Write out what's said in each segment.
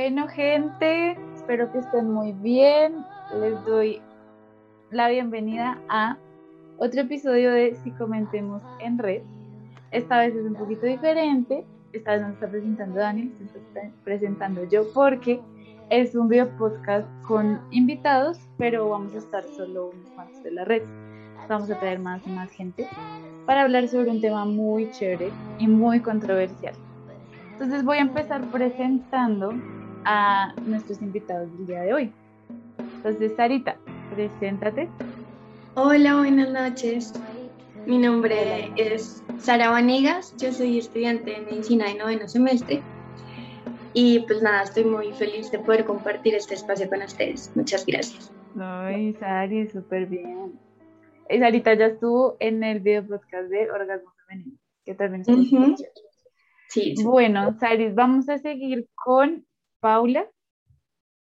Bueno, gente, espero que estén muy bien. Les doy la bienvenida a otro episodio de Si Comentemos en Red. Esta vez es un poquito diferente. Esta vez nos está presentando Daniel, se está presentando yo porque es un video podcast con invitados, pero vamos a estar solo unos cuantos de la red. Vamos a traer más y más gente para hablar sobre un tema muy chévere y muy controversial. Entonces voy a empezar presentando a nuestros invitados del día de hoy. Entonces, Sarita, preséntate. Hola, buenas noches. Mi nombre es Sara Vanegas, yo soy estudiante de medicina de noveno semestre y pues nada, estoy muy feliz de poder compartir este espacio con ustedes. Muchas gracias. Ay, Sari, súper bien. Y Sarita ya estuvo en el video podcast de Orgasmo Femenino, que también es uh Sí. Bueno, Saris, vamos a seguir con Paula.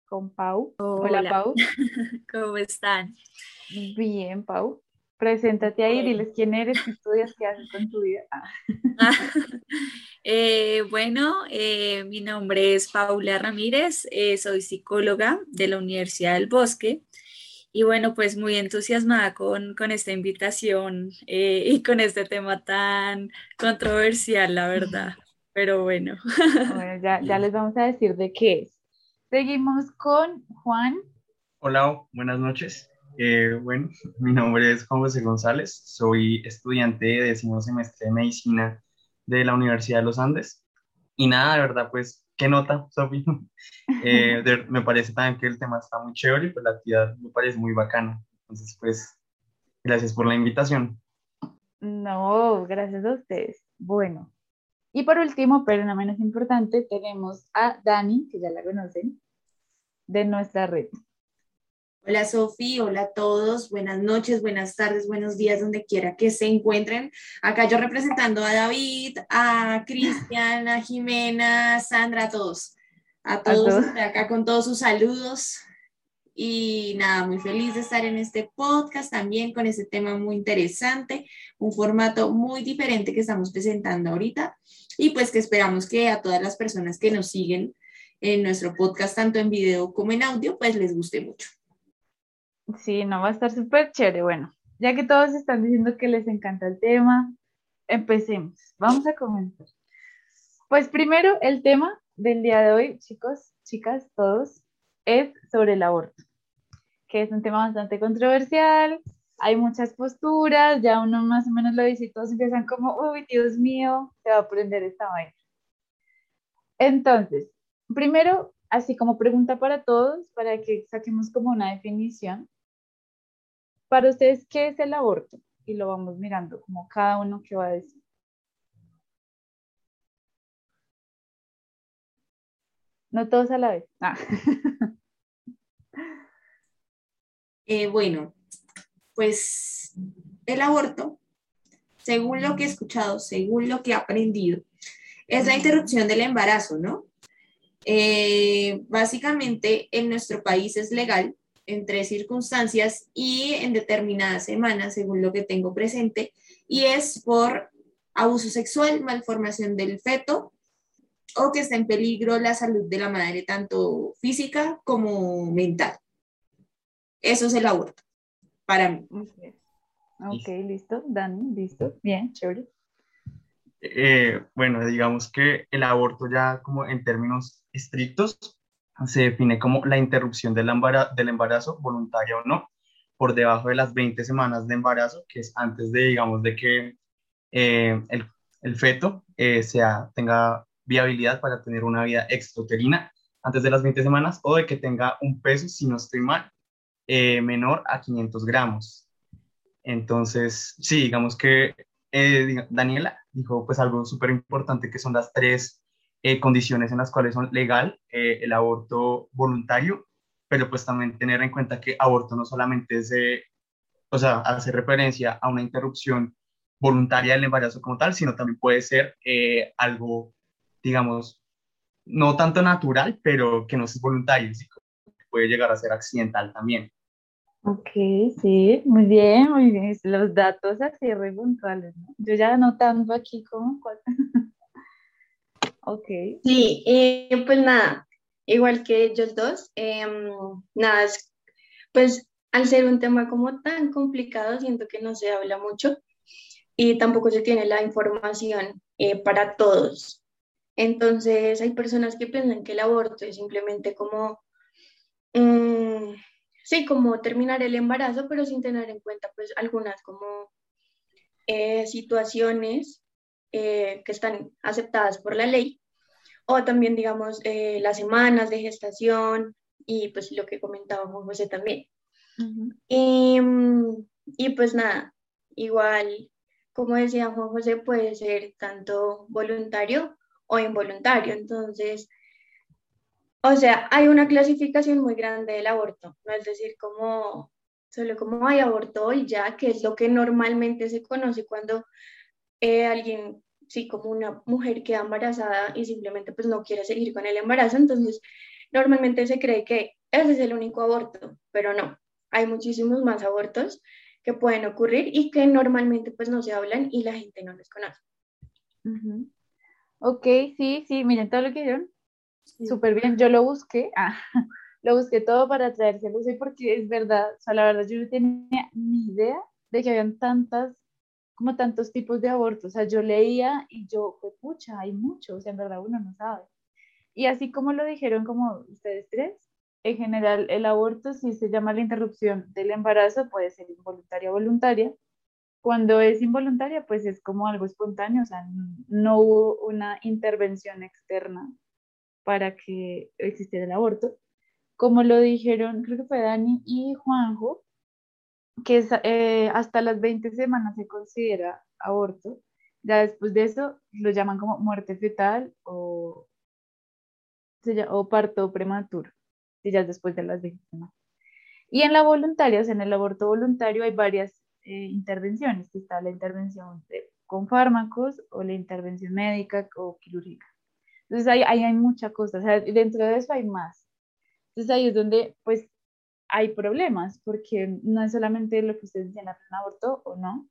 Con Pau. Hola, Pau. ¿Cómo están? Bien, Pau. Preséntate ahí, diles quién eres, qué estudias, qué haces con tu vida. Ah. Eh, bueno, eh, mi nombre es Paula Ramírez, eh, soy psicóloga de la Universidad del Bosque y bueno, pues muy entusiasmada con, con esta invitación y con este tema tan controversial, la verdad pero bueno. Bueno, ya, ya les vamos a decir de qué es. Seguimos con Juan. Hola, buenas noches. Eh, bueno, mi nombre es Juan José González, soy estudiante de décimo semestre de medicina de la Universidad de los Andes. Y nada, de verdad, pues, ¿qué nota, Sofi? Eh, me parece también que el tema está muy chévere y pues la actividad me parece muy bacana. Entonces, pues, gracias por la invitación. No, gracias a ustedes. Bueno, y por último, pero no menos importante, tenemos a Dani, que ya la conocen, de nuestra red. Hola Sofi, hola a todos, buenas noches, buenas tardes, buenos días, donde quiera que se encuentren. Acá yo representando a David, a Cristian, a Jimena, a Sandra, a todos. A todos, ¿A todos? acá con todos sus saludos. Y nada, muy feliz de estar en este podcast también con este tema muy interesante, un formato muy diferente que estamos presentando ahorita y pues que esperamos que a todas las personas que nos siguen en nuestro podcast, tanto en video como en audio, pues les guste mucho. Sí, no va a estar súper chévere. Bueno, ya que todos están diciendo que les encanta el tema, empecemos. Vamos a comenzar. Pues primero, el tema del día de hoy, chicos, chicas, todos, es sobre el aborto, que es un tema bastante controversial, hay muchas posturas, ya uno más o menos lo dice y todos empiezan como, uy, Dios mío, se va a aprender esta vaina. Entonces, primero, así como pregunta para todos, para que saquemos como una definición. Para ustedes, ¿qué es el aborto? Y lo vamos mirando, como cada uno que va a decir. No todos a la vez. Ah. Eh, bueno, pues el aborto, según lo que he escuchado, según lo que he aprendido, es la interrupción del embarazo, ¿no? Eh, básicamente en nuestro país es legal en tres circunstancias y en determinadas semanas, según lo que tengo presente, y es por abuso sexual, malformación del feto o que está en peligro la salud de la madre, tanto física como mental. Eso es el aborto para mí. Ok, listo. Dani, listo. Bien, chévere. Eh, bueno, digamos que el aborto ya como en términos estrictos se define como la interrupción del embarazo, del embarazo voluntaria o no, por debajo de las 20 semanas de embarazo, que es antes de, digamos, de que eh, el, el, feto eh, sea, tenga viabilidad para tener una vida extrauterina antes de las 20 semanas o de que tenga un peso, si no estoy mal, eh, menor a 500 gramos. Entonces, sí, digamos que eh, Daniela dijo pues algo súper importante que son las tres eh, condiciones en las cuales son legal el aborto voluntario, pero pues también tener en cuenta que aborto no solamente es, o sea, hace referencia a una interrupción voluntaria del embarazo como tal, sino también puede ser algo, digamos, no tanto natural, pero que no es voluntario, puede llegar a ser accidental también. Ok, sí, muy bien, muy bien. Los datos así re puntuales, ¿no? Yo ya anotando aquí como ok. Sí, pues nada, igual que ellos dos. Em, nada, pues al ser un tema como tan complicado, siento que no se habla mucho y tampoco se tiene la información eh, para todos. Entonces hay personas que piensan que el aborto es simplemente como, mm, sí, como terminar el embarazo, pero sin tener en cuenta pues algunas como eh, situaciones eh, que están aceptadas por la ley, o también digamos las semanas de gestación y pues lo que comentaba José también. y, y pues nada, igual como decía Juan José, puede ser tanto voluntario o involuntario. Entonces, o sea, hay una clasificación muy grande del aborto, no es decir, como solo como hay aborto y ya, que es lo que normalmente se conoce cuando eh, alguien, sí, como una mujer queda embarazada y simplemente pues no quiere seguir con el embarazo, entonces normalmente se cree que ese es el único aborto, pero no, hay muchísimos más abortos que pueden ocurrir y que normalmente pues no se hablan y la gente no les conoce. Ok, sí, sí, miren todo lo que dijeron. Súper bien, yo lo busqué, ah, lo busqué todo para traérselo, sí, porque es verdad, o sea, la verdad yo no tenía ni idea de que habían tantas, como tantos tipos de abortos, o sea, yo leía y yo, pues pucha, hay muchos, o sea, en verdad uno no sabe. Y así como lo dijeron como ustedes tres, en general, el aborto, si se llama la interrupción del embarazo, puede ser involuntaria o voluntaria. Cuando es involuntaria, pues es como algo espontáneo, o sea, no hubo una intervención externa para que existiera el aborto. Como lo dijeron, creo que fue Dani y Juanjo, que eh, hasta las 20 semanas se considera aborto. Ya después de eso lo llaman como muerte fetal o, o parto prematuro y ya después de las 20 semanas. Y en la voluntaria, o sea, en el aborto voluntario hay varias eh, intervenciones, que está la intervención con fármacos o la intervención médica o quirúrgica. Entonces ahí, ahí hay mucha cosa, o sea, dentro de eso hay más. Entonces ahí es donde pues hay problemas, porque no es solamente lo que ustedes dicen, un aborto o no,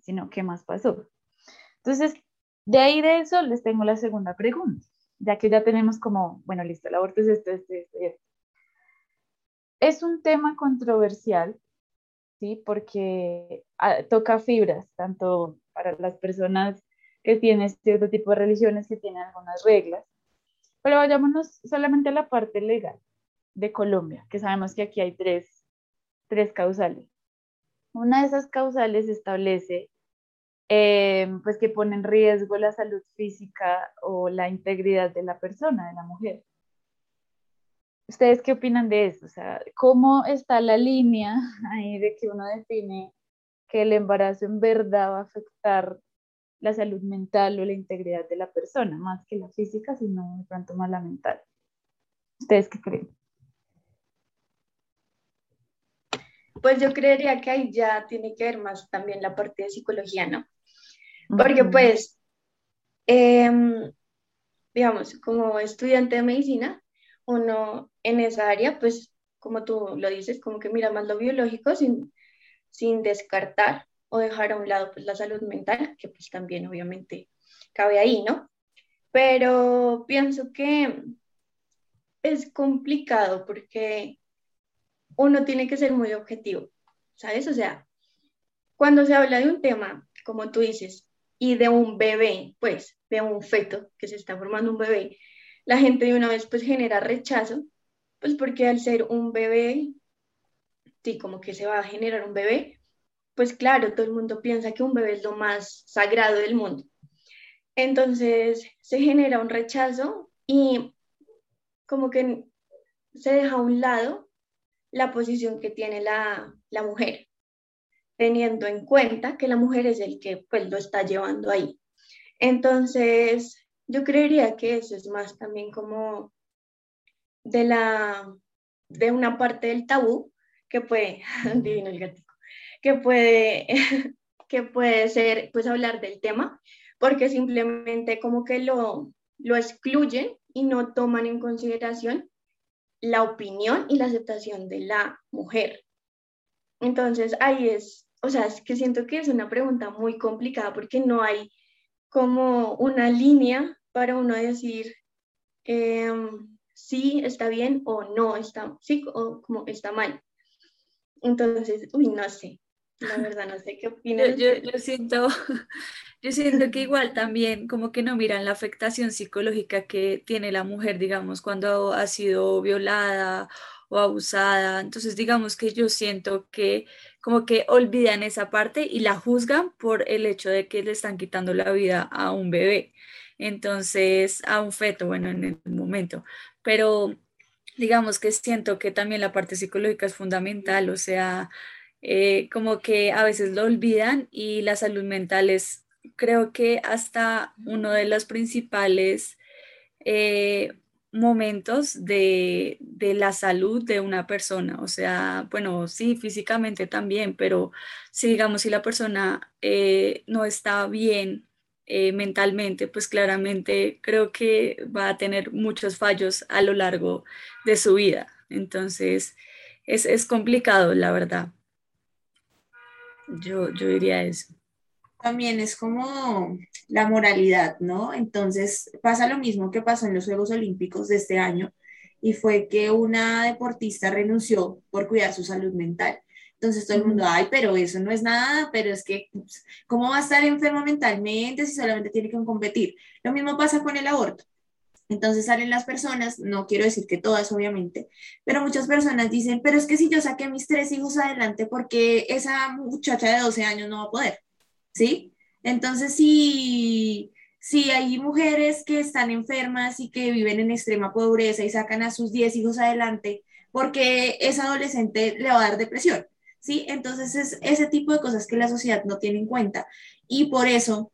sino qué más pasó. Entonces, de ahí de eso les tengo la segunda pregunta, ya que ya tenemos como, bueno, listo, el aborto es esto, esto, esto, esto. Es un tema controversial, ¿sí? Porque ah, toca fibras, tanto para las personas que tienen cierto tipo de religiones que tienen algunas reglas. Pero vayámonos solamente a la parte legal de Colombia, que sabemos que aquí hay tres, tres causales. Una de esas causales establece eh, pues que pone en riesgo la salud física o la integridad de la persona, de la mujer. ¿Ustedes qué opinan de eso? O sea, ¿cómo está la línea ahí de que uno define que el embarazo en verdad va a afectar la salud mental o la integridad de la persona, más que la física, sino de pronto más la mental? ¿Ustedes qué creen? Pues yo creería que ahí ya tiene que ver más también la parte de psicología, ¿no? Porque pues, em, digamos, como estudiante de medicina, uno en esa área, pues como tú lo dices, como que mira más lo biológico sin, sin descartar o dejar a un lado pues la salud mental, que pues también obviamente cabe ahí, ¿no? Pero pienso que es complicado porque uno tiene que ser muy objetivo, ¿sabes? O sea, cuando se habla de un tema, como tú dices, y de un bebé, pues, de un feto que se está formando un bebé, la gente de una vez pues genera rechazo, pues porque al ser un bebé, sí, como que se va a generar un bebé, pues claro, todo el mundo piensa que un bebé es lo más sagrado del mundo. Entonces se genera un rechazo y como que se deja a un lado la posición que tiene la, la mujer, teniendo en cuenta que la mujer es el que pues lo está llevando ahí. Entonces, yo creería que eso es más también como de la de una parte del tabú que puede, divino el gatito, que puede, que puede ser pues hablar del tema, porque simplemente como que lo, lo excluyen y no toman en consideración la opinión y la aceptación de la mujer. Entonces ahí es, o sea, es que siento que es una pregunta muy complicada porque no hay como una línea para uno decir, em, sí está bien o no está, sí o como está mal. Entonces, uy, no sé, la verdad no sé qué opinas. Yo, yo, siento, yo siento que igual también como que no miran la afectación psicológica que tiene la mujer, digamos, cuando ha sido violada o abusada. Entonces, digamos que yo siento que como que olvidan esa parte y la juzgan por el hecho de que le están quitando la vida a un bebé. Entonces, a un feto, bueno, en el momento. Pero digamos que siento que también la parte psicológica es fundamental, o sea, eh, como que a veces lo olvidan y la salud mental es, creo que hasta uno de los principales eh, momentos de, la salud de una persona. O sea, bueno, sí, físicamente también, pero si digamos, si la persona eh, no está bien mentalmente, pues claramente creo que va a tener muchos fallos a lo largo de su vida. Entonces, es, es complicado, la verdad. Yo, yo diría eso también es como la moralidad, ¿no? Entonces pasa lo mismo que pasó en los Juegos Olímpicos de este año y fue que una deportista renunció por cuidar su salud mental. Entonces todo el mundo, ay, pero eso no es nada, pero es que, pues, ¿cómo va a estar enfermo mentalmente si solamente tiene que competir? Lo mismo pasa con el aborto. Entonces salen las personas, no quiero decir que todas, obviamente, pero muchas personas dicen, pero es que si yo saqué mis tres hijos adelante, porque esa muchacha de 12 años no va a poder? ¿sí? Entonces, si, si hay mujeres que están enfermas y que viven en extrema pobreza y sacan a sus 10 hijos adelante, porque esa adolescente le va a dar depresión, ¿sí? Entonces, es ese tipo de cosas que la sociedad no tiene en cuenta. Y por eso,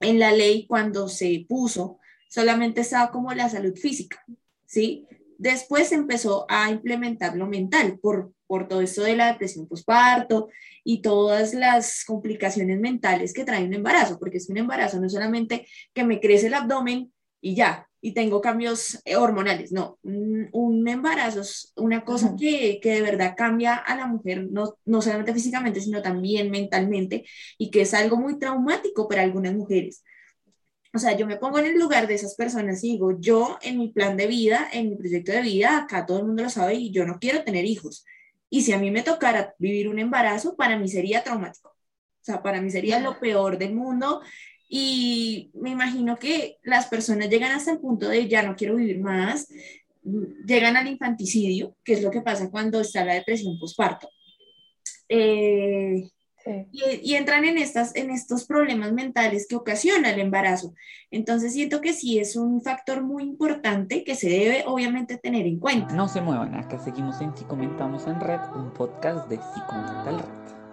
en la ley, cuando se puso, solamente estaba como la salud física, ¿sí? Después empezó a implementar lo mental por, por todo esto de la depresión postparto y todas las complicaciones mentales que trae un embarazo, porque es un embarazo no es solamente que me crece el abdomen y ya, y tengo cambios eh, hormonales, no, un, embarazo es una cosa que, que, de verdad cambia a la mujer, no, no solamente físicamente, sino también mentalmente, y que es algo muy traumático para algunas mujeres. O sea, yo me pongo en el lugar de esas personas y digo, yo en mi plan de vida, en mi proyecto de vida, acá todo el mundo lo sabe y yo no quiero tener hijos. Y si a mí me tocara vivir un embarazo, para mí sería traumático. O sea, para mí sería lo peor del mundo. Y me imagino que las personas llegan hasta el punto de ya no quiero vivir más, llegan al infanticidio, que es lo que pasa cuando está la depresión postparto. Eh, y, entran en, estas, en estos problemas mentales que ocasiona el embarazo. Entonces siento que sí es un factor muy importante que se debe obviamente tener en cuenta. No se muevan, acá seguimos en Si Comentamos en Red, un podcast de Si Red.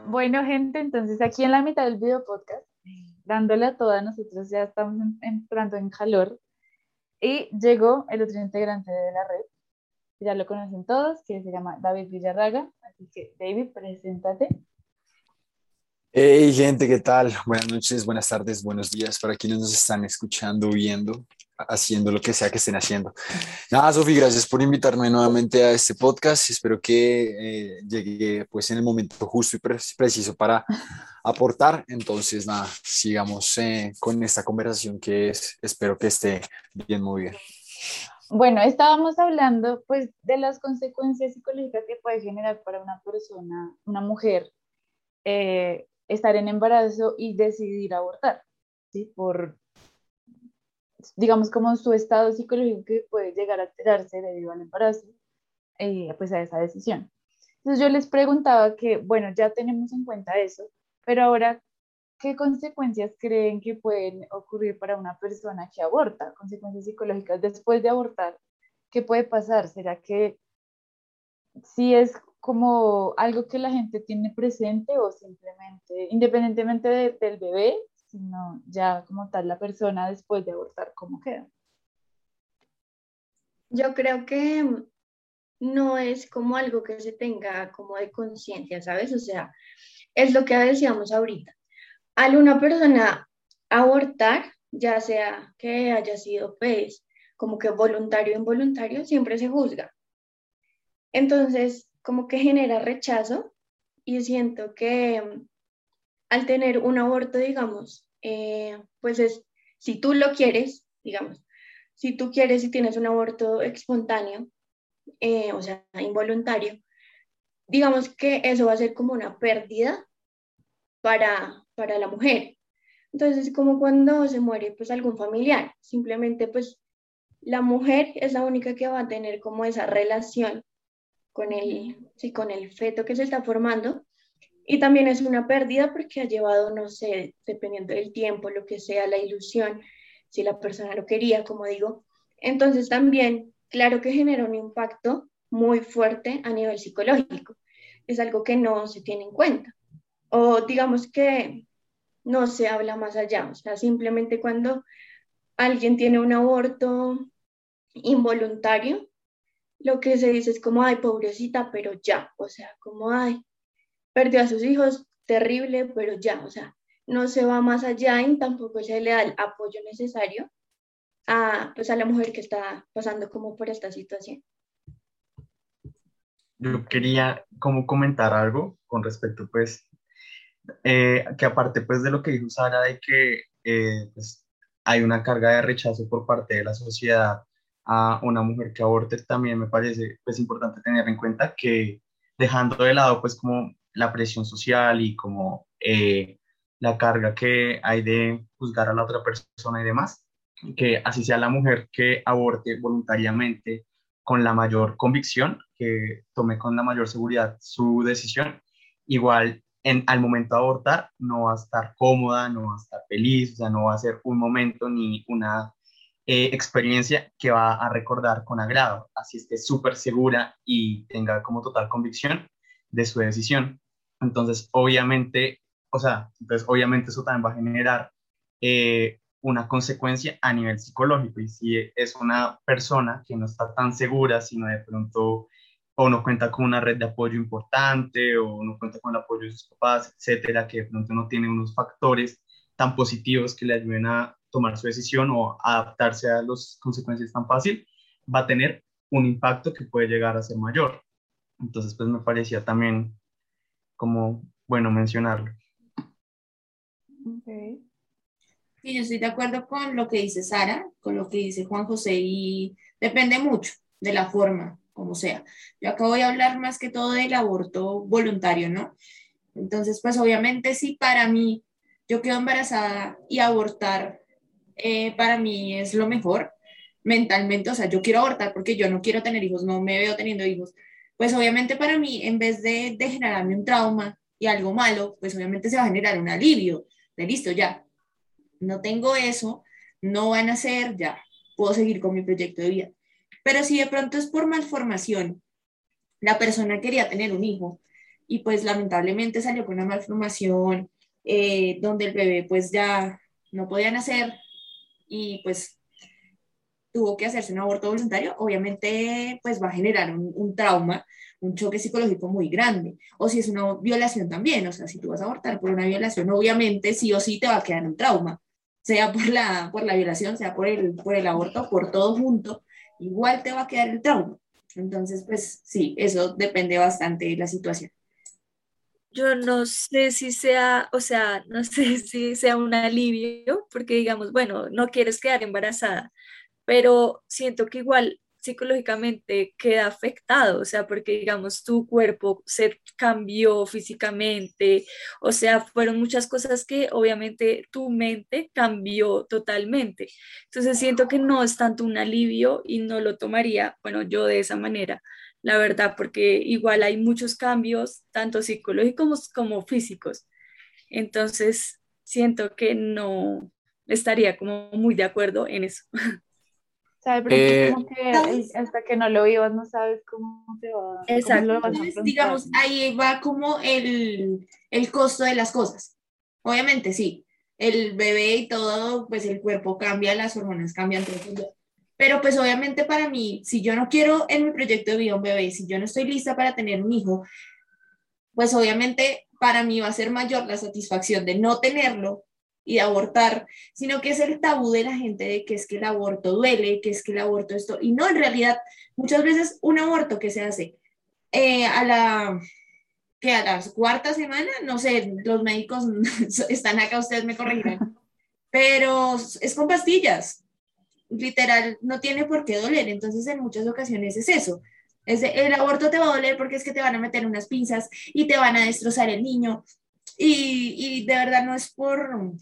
Bueno gente, entonces aquí en la mitad del video podcast, dándole a todas, nosotros ya estamos entrando en calor y llegó el otro integrante de la red, ya lo conocen todos, que se llama David Villarraga, así que David, preséntate. Hey gente, ¿qué tal? Buenas noches, buenas tardes, buenos días para quienes nos están escuchando, viendo, haciendo lo que sea que estén haciendo. Nada, Sofi, gracias por invitarme nuevamente a este podcast. Espero que eh, llegue pues en el momento justo y preciso para aportar. Entonces, nada, sigamos eh, con esta conversación que es, espero que esté bien, muy bien. Bueno, estábamos hablando pues de las consecuencias psicológicas que puede generar para una persona, una mujer, eh, estar en embarazo y decidir abortar, ¿sí? Por, digamos, como su estado psicológico que puede llegar a alterarse debido al embarazo, eh, pues a esa decisión. Entonces yo les preguntaba que, bueno, ya tenemos en cuenta eso, pero ahora, ¿qué consecuencias creen que pueden ocurrir para una persona que aborta? Consecuencias psicológicas después de abortar, ¿qué puede pasar? ¿Será que si es como algo que la gente tiene presente o simplemente, independientemente del bebé, sino ya como tal la persona después de abortar, ¿cómo queda? Yo creo que no es como algo que se tenga como de conciencia, ¿sabes? O sea, es lo que decíamos ahorita. Al una persona abortar, ya sea que haya sido pues como que voluntario o involuntario, siempre se juzga. Entonces, como que genera rechazo y siento que al tener un aborto, digamos, eh, pues es, si tú lo quieres, digamos, si tú quieres y tienes un aborto espontáneo, eh, o sea, involuntario, digamos que eso va a ser como una pérdida para, para la mujer. Entonces, es como cuando se muere pues algún familiar, simplemente pues la mujer es la única que va a tener como esa relación con el, sí, con el feto que se está formando. Y también es una pérdida porque ha llevado, no sé, dependiendo del tiempo, lo que sea, la ilusión, si la persona lo quería, como digo. Entonces también, claro que genera un impacto muy fuerte a nivel psicológico. Es algo que no se tiene en cuenta. O digamos que no se habla más allá. O sea, simplemente cuando alguien tiene un aborto involuntario, lo que se dice es como, ay, pobrecita, pero ya. O sea, como, ay, perdió a sus hijos, terrible, pero ya. O sea, no se va más allá y tampoco se le da el apoyo necesario a, pues, a la mujer que está pasando como por esta situación. Yo quería como comentar algo con respecto pues eh, que aparte pues de lo que dijo Sara de que eh, pues, hay una carga de rechazo por parte de la sociedad a una mujer que aborte, también me parece pues importante tener en cuenta que dejando de lado pues como la presión social y como eh, la carga que hay de juzgar a la otra persona y demás, que así sea la mujer que aborte voluntariamente con la mayor convicción, que tome con la mayor seguridad su decisión, igual en, al momento de abortar no va a estar cómoda, no va a estar feliz, o sea, no va a ser un momento ni una eh, experiencia que va a recordar con agrado, así esté súper segura y tenga como total convicción de su decisión. Entonces, obviamente, o sea, entonces obviamente eso también va a generar eh, una consecuencia a nivel psicológico. Y si es una persona que no está tan segura, sino de pronto o no cuenta con una red de apoyo importante o no cuenta con el apoyo de sus papás, etcétera, que de pronto no tiene unos factores tan positivos que le ayuden a tomar su decisión o adaptarse a las consecuencias tan fácil, va a tener un impacto que puede llegar a ser mayor. Entonces, pues me parecía también como bueno mencionarlo. Okay. Sí, yo estoy de acuerdo con lo que dice Sara, con lo que dice Juan José, y depende mucho de la forma, como sea. Yo acá voy a hablar más que todo del aborto voluntario, ¿no? Entonces, pues obviamente si para mí yo quedo embarazada y abortar eh, para mí es lo mejor mentalmente, o sea, yo quiero abortar porque yo no quiero tener hijos, no me veo teniendo hijos, pues obviamente para mí, en vez de, generarme un trauma y algo malo, pues obviamente se va a generar un alivio, de listo, ya, no tengo eso, no van a ser, ya puedo seguir con mi proyecto de vida. Pero si de pronto es por malformación, la persona quería tener un hijo y pues lamentablemente salió con una malformación eh, donde el bebé pues ya no podía nacer y pues tuvo que hacerse un aborto voluntario, obviamente pues va a generar un, trauma, un choque psicológico muy grande. O si es una violación también, o sea, si tú vas a abortar por una violación, obviamente sí o sí te va a quedar un trauma sea por la, por la violación, sea por el, por el aborto, por todo junto, igual te va a quedar el trauma. Entonces, pues sí, eso depende bastante de la situación. Yo no sé si sea, o sea, no sé si sea un alivio, porque digamos, bueno, no quieres quedar embarazada, pero siento que igual psicológicamente queda afectado, o sea, porque digamos tu cuerpo se cambió físicamente, o sea, fueron muchas cosas que obviamente tu mente cambió totalmente. Entonces siento que no es tanto un alivio y no lo tomaría, bueno, yo de esa manera, la verdad, porque igual hay muchos cambios, tanto psicológicos como físicos. Entonces siento que no estaría como muy de acuerdo en eso. Eh, como que hasta que no lo vivas no sabes cómo te va. Exacto. digamos, ahí va como el, el costo de las cosas. Obviamente, sí. El bebé y todo, pues el cuerpo cambia, las hormonas cambian, todo. Pero pues obviamente para mí, si yo no quiero en mi proyecto de vida un bebé, si yo no estoy lista para tener un hijo, pues obviamente para mí va a ser mayor la satisfacción de no tenerlo y de abortar, sino que es el tabú de la gente de que es que el aborto duele, que es que el aborto esto, y no, en realidad, muchas veces un aborto que se hace eh, a la que a la cuarta semana, no sé, los médicos están acá, ustedes me corregirán, pero es con pastillas. Literal no tiene por qué doler. Entonces, en muchas ocasiones es eso. Es el aborto te va a doler porque es que te van a meter unas pinzas y te van a destrozar el niño. Y, y de verdad no es por,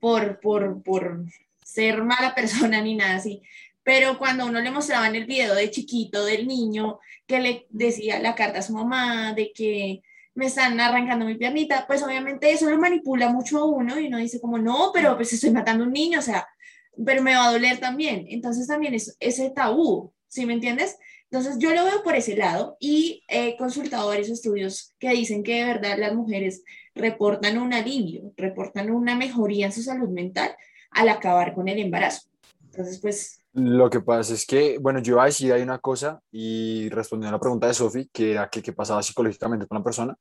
por, por, por ser mala persona ni nada así. Pero cuando uno le mostraba en el video de chiquito del niño que le decía la carta a su mamá de que me están arrancando mi piernita, pues obviamente eso lo manipula mucho a uno y uno dice como, no, pero pues estoy matando a un niño, o sea, pero me va a doler también. Entonces también es ese tabú, ¿sí me entiendes? Entonces yo lo veo por ese lado y he consultado varios estudios que dicen que de verdad las mujeres reportan un alivio, reportan una mejoría en su salud mental al acabar con el embarazo. Entonces, pues... Lo que pasa es que, bueno, yo iba a decir hay una cosa y respondiendo a la pregunta de Sofi, que era que qué pasaba psicológicamente con la persona,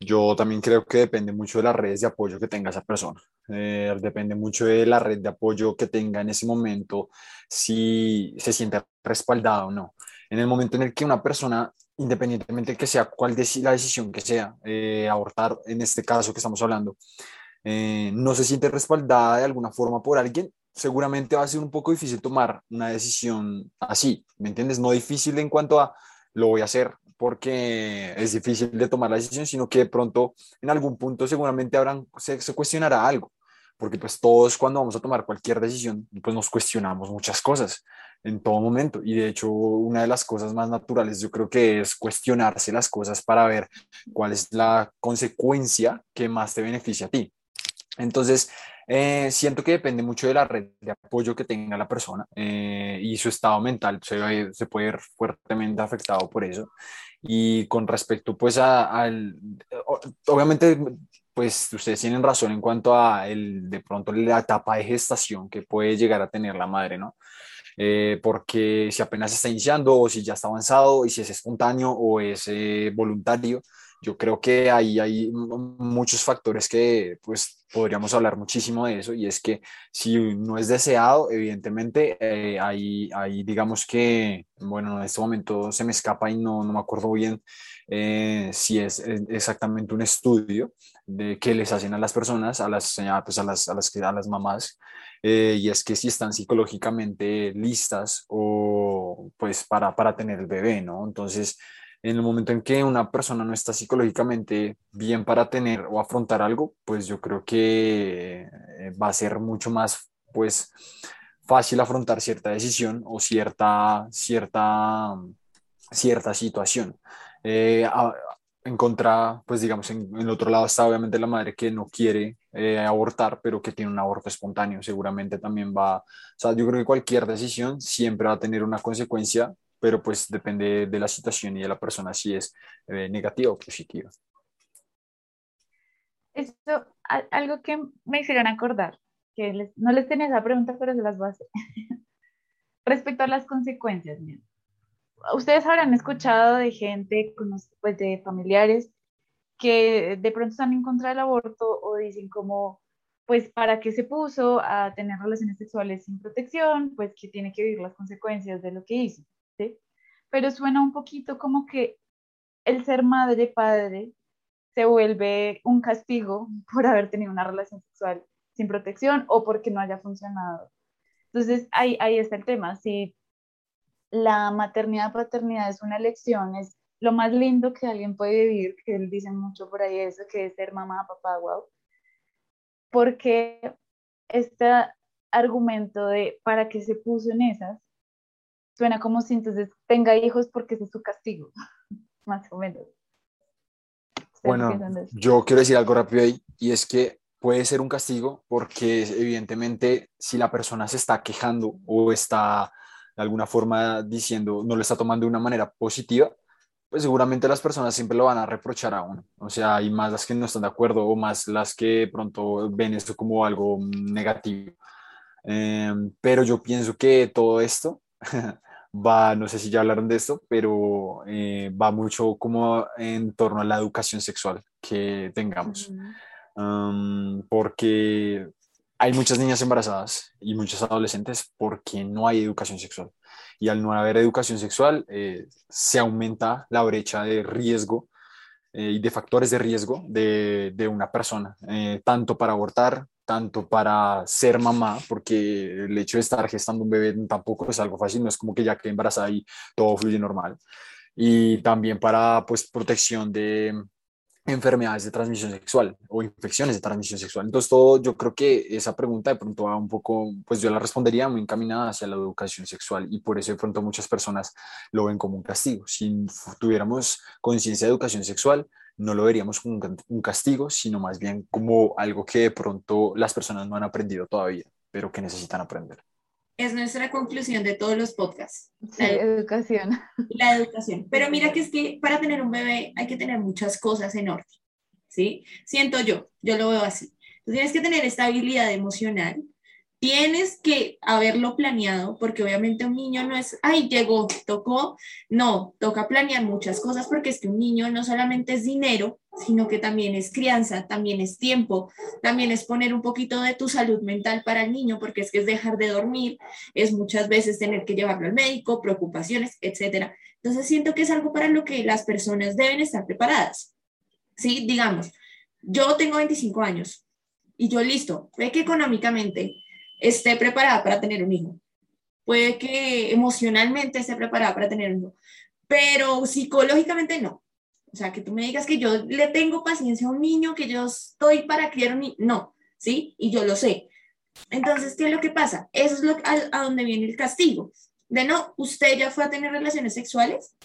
yo también creo que depende mucho de las redes de apoyo que tenga esa persona. Eh, depende mucho de la red de apoyo que tenga en ese momento, si se siente respaldada o no. En el momento en el que una persona, independientemente de que sea cuál de la decisión que sea, eh, abortar en este caso que estamos hablando, eh, no se siente respaldada de alguna forma por alguien, seguramente va a ser un poco difícil tomar una decisión así, ¿me entiendes? No difícil en cuanto a lo voy a hacer porque es difícil de tomar la decisión, sino que de pronto en algún punto seguramente habrán, se, se cuestionará algo, porque pues todos cuando vamos a tomar cualquier decisión, pues nos cuestionamos muchas cosas en todo momento. Y de hecho, una de las cosas más naturales yo creo que es cuestionarse las cosas para ver cuál es la consecuencia que más te beneficia a ti. Entonces, eh, siento que depende mucho de la red de apoyo que tenga la persona eh, y su estado mental se, se, puede ver fuertemente afectado por eso. Y con respecto, pues, al, obviamente, pues, ustedes tienen razón en cuanto a el, de pronto la etapa de gestación que puede llegar a tener la madre, ¿no? Eh, porque si apenas está iniciando o si ya está avanzado y si es espontáneo o es voluntario, yo creo que ahí hay muchos factores que pues podríamos hablar muchísimo de eso y es que si no es deseado, evidentemente eh, hay, digamos que, bueno, en este momento se me escapa y no, no me acuerdo bien eh, si es exactamente un estudio de que les hacen a las personas, a las, pues a las, a las, a las mamás, eh, y es que si están psicológicamente listas o pues para, para tener el bebé, ¿no? Entonces, en el momento en que una persona no está psicológicamente bien para tener o afrontar algo, pues yo creo que eh, va a ser mucho más, pues, fácil afrontar cierta decisión o cierta, cierta, cierta situación. Eh, en contra, pues digamos, en, el otro lado está obviamente la madre que no quiere eh, abortar, pero que tiene un aborto espontáneo. Seguramente también va, o sea, yo creo que cualquier decisión siempre va a tener una consecuencia pero pues depende de la situación y de la persona si es eh, negativa o positiva. Esto, algo que me hicieron acordar, que no les tenía esa pregunta, pero se las voy a hacer. Respecto a las consecuencias, ustedes habrán escuchado de gente, pues de familiares, que de pronto están en contra del aborto o dicen como, pues para qué se puso a tener relaciones sexuales sin protección, pues que tiene que vivir las consecuencias de lo que hizo. Pero suena un poquito como que el ser madre, padre, se vuelve un castigo por haber tenido una relación sexual sin protección o porque no haya funcionado. Entonces, ahí, ahí está el tema. Si la maternidad, paternidad es una elección, es lo más lindo que alguien puede vivir, que él dice mucho por ahí eso, que es ser mamá, papá, wow. Porque este argumento de para qué se puso en esas suena como si entonces tenga hijos porque ese es su castigo, más o menos. Bueno, yo quiero decir algo rápido ahí, y es que puede ser un castigo porque evidentemente si la persona se está quejando o está de alguna forma diciendo, no lo está tomando de una manera positiva, pues seguramente las personas siempre lo van a reprochar a uno. O sea, hay más las que no están de acuerdo o más las que pronto ven esto como algo negativo. Em, pero yo pienso que todo esto va, no sé si ya hablaron de esto, pero eh, va mucho como en torno a la educación sexual que tengamos. porque hay muchas niñas embarazadas y muchos adolescentes porque no hay educación sexual. Y al no haber educación sexual, eh, se aumenta la brecha de riesgo eh, y de factores de riesgo de, de una persona, tanto para abortar tanto para ser mamá, porque el hecho de estar gestando un bebé tampoco es algo fácil, no es como que ya quede embarazada y todo fluye normal, y también para pues protección de enfermedades de transmisión sexual o infecciones de transmisión sexual. Entonces, todo, yo creo que esa pregunta de pronto va un poco, pues yo la respondería muy encaminada hacia la educación sexual y por eso de pronto muchas personas lo ven como un castigo. Si tuviéramos conciencia de educación sexual, no lo veríamos como un castigo, sino más bien como algo que de pronto las personas no han aprendido todavía, pero que necesitan aprender. Es nuestra conclusión de todos los podcasts. la educación. La educación. Pero mira que es que para tener un bebé hay que tener muchas cosas en orden, ¿sí? Siento yo, yo lo veo así. tienes que tener estabilidad emocional, tienes que haberlo planeado, porque obviamente un niño no es, ay, llegó, tocó, no, toca planear muchas cosas, porque es que un niño no solamente es dinero, sino que también es crianza, también es tiempo, también es poner un poquito de tu salud mental para el niño, porque es que es dejar de dormir, es muchas veces tener que llevarlo al médico, preocupaciones, etcétera. Entonces siento que es algo para lo que las personas deben estar preparadas. Sí, digamos, yo tengo 25 años y yo listo, ve que económicamente esté preparada para tener un hijo. Puede que emocionalmente esté preparada para tener un hijo, pero psicológicamente no. O sea, que tú me digas que yo le tengo paciencia a un niño, que yo estoy para criar un niño. No, ¿sí? Y yo lo sé. Entonces, ¿qué es lo que pasa? Eso es lo, a, a donde viene el castigo. De no, usted ya fue a tener relaciones sexuales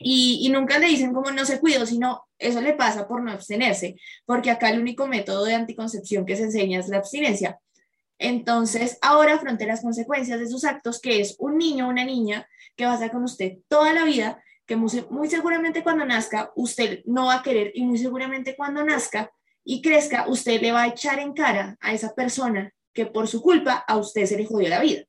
y, y, nunca le dicen como no se cuidó, sino eso le pasa por no abstenerse, porque acá el único método de anticoncepción que se enseña es la abstinencia. Entonces, ahora afronte las consecuencias de sus actos, que es un niño o una niña que va a estar con usted toda la vida, que muy, seguramente cuando nazca usted no va a querer y muy seguramente cuando nazca y crezca usted le va a echar en cara a esa persona que por su culpa a usted se le jodió la vida.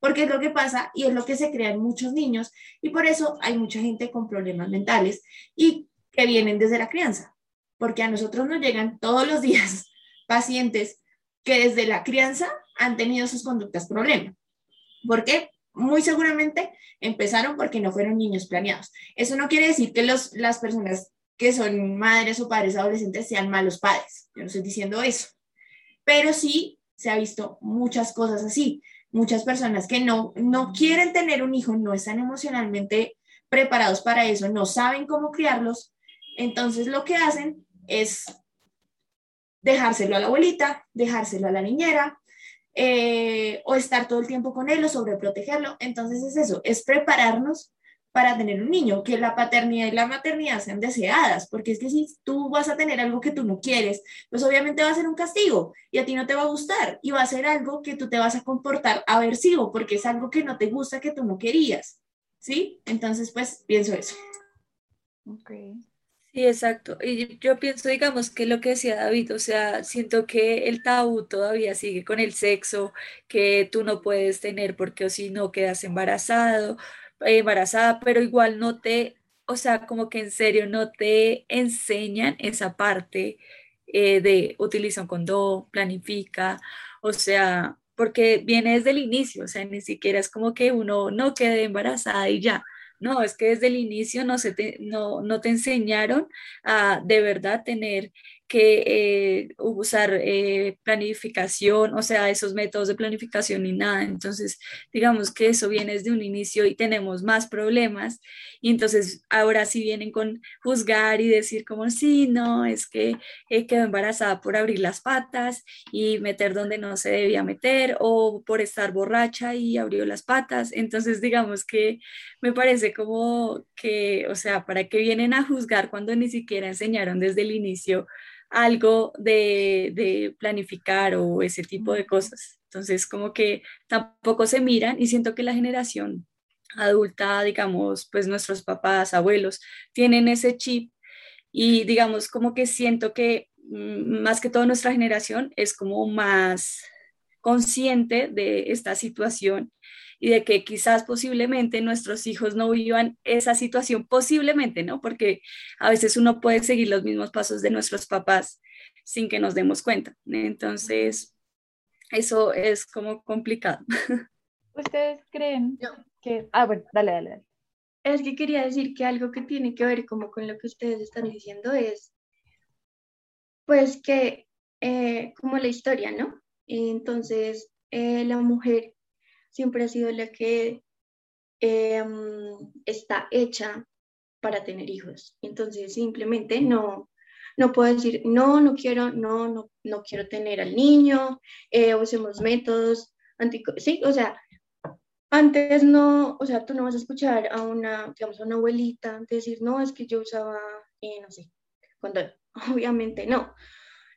Porque es lo que pasa y es lo que se crea en muchos niños y por eso hay mucha gente con problemas mentales y que vienen desde la crianza. Porque a nosotros nos llegan todos los días pacientes que desde la crianza han tenido sus conductas problemas. ¿Por qué? Muy seguramente empezaron porque no fueron niños planeados. Eso no quiere decir que los, las personas que son madres o padres adolescentes sean malos padres. Yo no estoy diciendo eso. Pero sí se ha visto muchas cosas así. Muchas personas que no, no quieren tener un hijo, no están emocionalmente preparados para eso, no saben cómo criarlos. Entonces lo que hacen es dejárselo a la abuelita, dejárselo a la niñera, eh, o estar todo el tiempo con él o sobreprotegerlo. Entonces es eso, es prepararnos para tener un niño, que la paternidad y la maternidad sean deseadas, porque es que si tú vas a tener algo que tú no quieres, pues obviamente va a ser un castigo y a ti no te va a gustar y va a ser algo que tú te vas a comportar aversivo, porque es algo que no te gusta, que tú no querías, ¿sí? Entonces, pues pienso eso. Ok. Sí, exacto. Y yo pienso, digamos, que lo que decía David, o sea, siento que el tabú todavía sigue con el sexo, que tú no puedes tener porque o si no quedas embarazado, eh, embarazada, pero igual no te, o sea, como que en serio no te enseñan esa parte eh, de utiliza un condón, planifica, o sea, porque viene desde el inicio, o sea, ni siquiera es como que uno no quede embarazada y ya no, es que desde el inicio no, se te, no, no te enseñaron a de verdad tener que eh, usar eh, planificación, o sea, esos métodos de planificación ni nada. Entonces, digamos que eso viene desde un inicio y tenemos más problemas. Y entonces ahora sí vienen con juzgar y decir como, sí, no, es que eh, quedó embarazada por abrir las patas y meter donde no se debía meter o por estar borracha y abrió las patas. Entonces, digamos que me parece como que, o sea, ¿para qué vienen a juzgar cuando ni siquiera enseñaron desde el inicio? Algo de, planificar o ese tipo de cosas. Entonces, como que tampoco se miran y siento que la generación adulta, digamos, pues nuestros papás, abuelos, tienen ese chip y digamos como que siento que mm, más que todo nuestra generación es como más consciente de esta situación y de que quizás posiblemente nuestros hijos no vivan esa situación, posiblemente, ¿no? Porque a veces uno puede seguir los mismos pasos de nuestros papás sin que nos demos cuenta. Entonces, eso es como complicado. ¿Ustedes creen que... Ah, bueno, dale, dale, dale. Es que quería decir que algo que tiene que ver como con lo que ustedes están diciendo es, pues que eh, como la historia, ¿no? Entonces, eh, la mujer siempre ha sido la que em, está hecha para tener hijos. Entonces, simplemente no, no puedo decir, no, no quiero, no, no, no quiero tener al niño, eh, usemos métodos sí, o sea, antes no, o sea, tú no vas a escuchar a una, digamos, a una abuelita decir, no, es que yo usaba, eh, no sé, cuando obviamente no.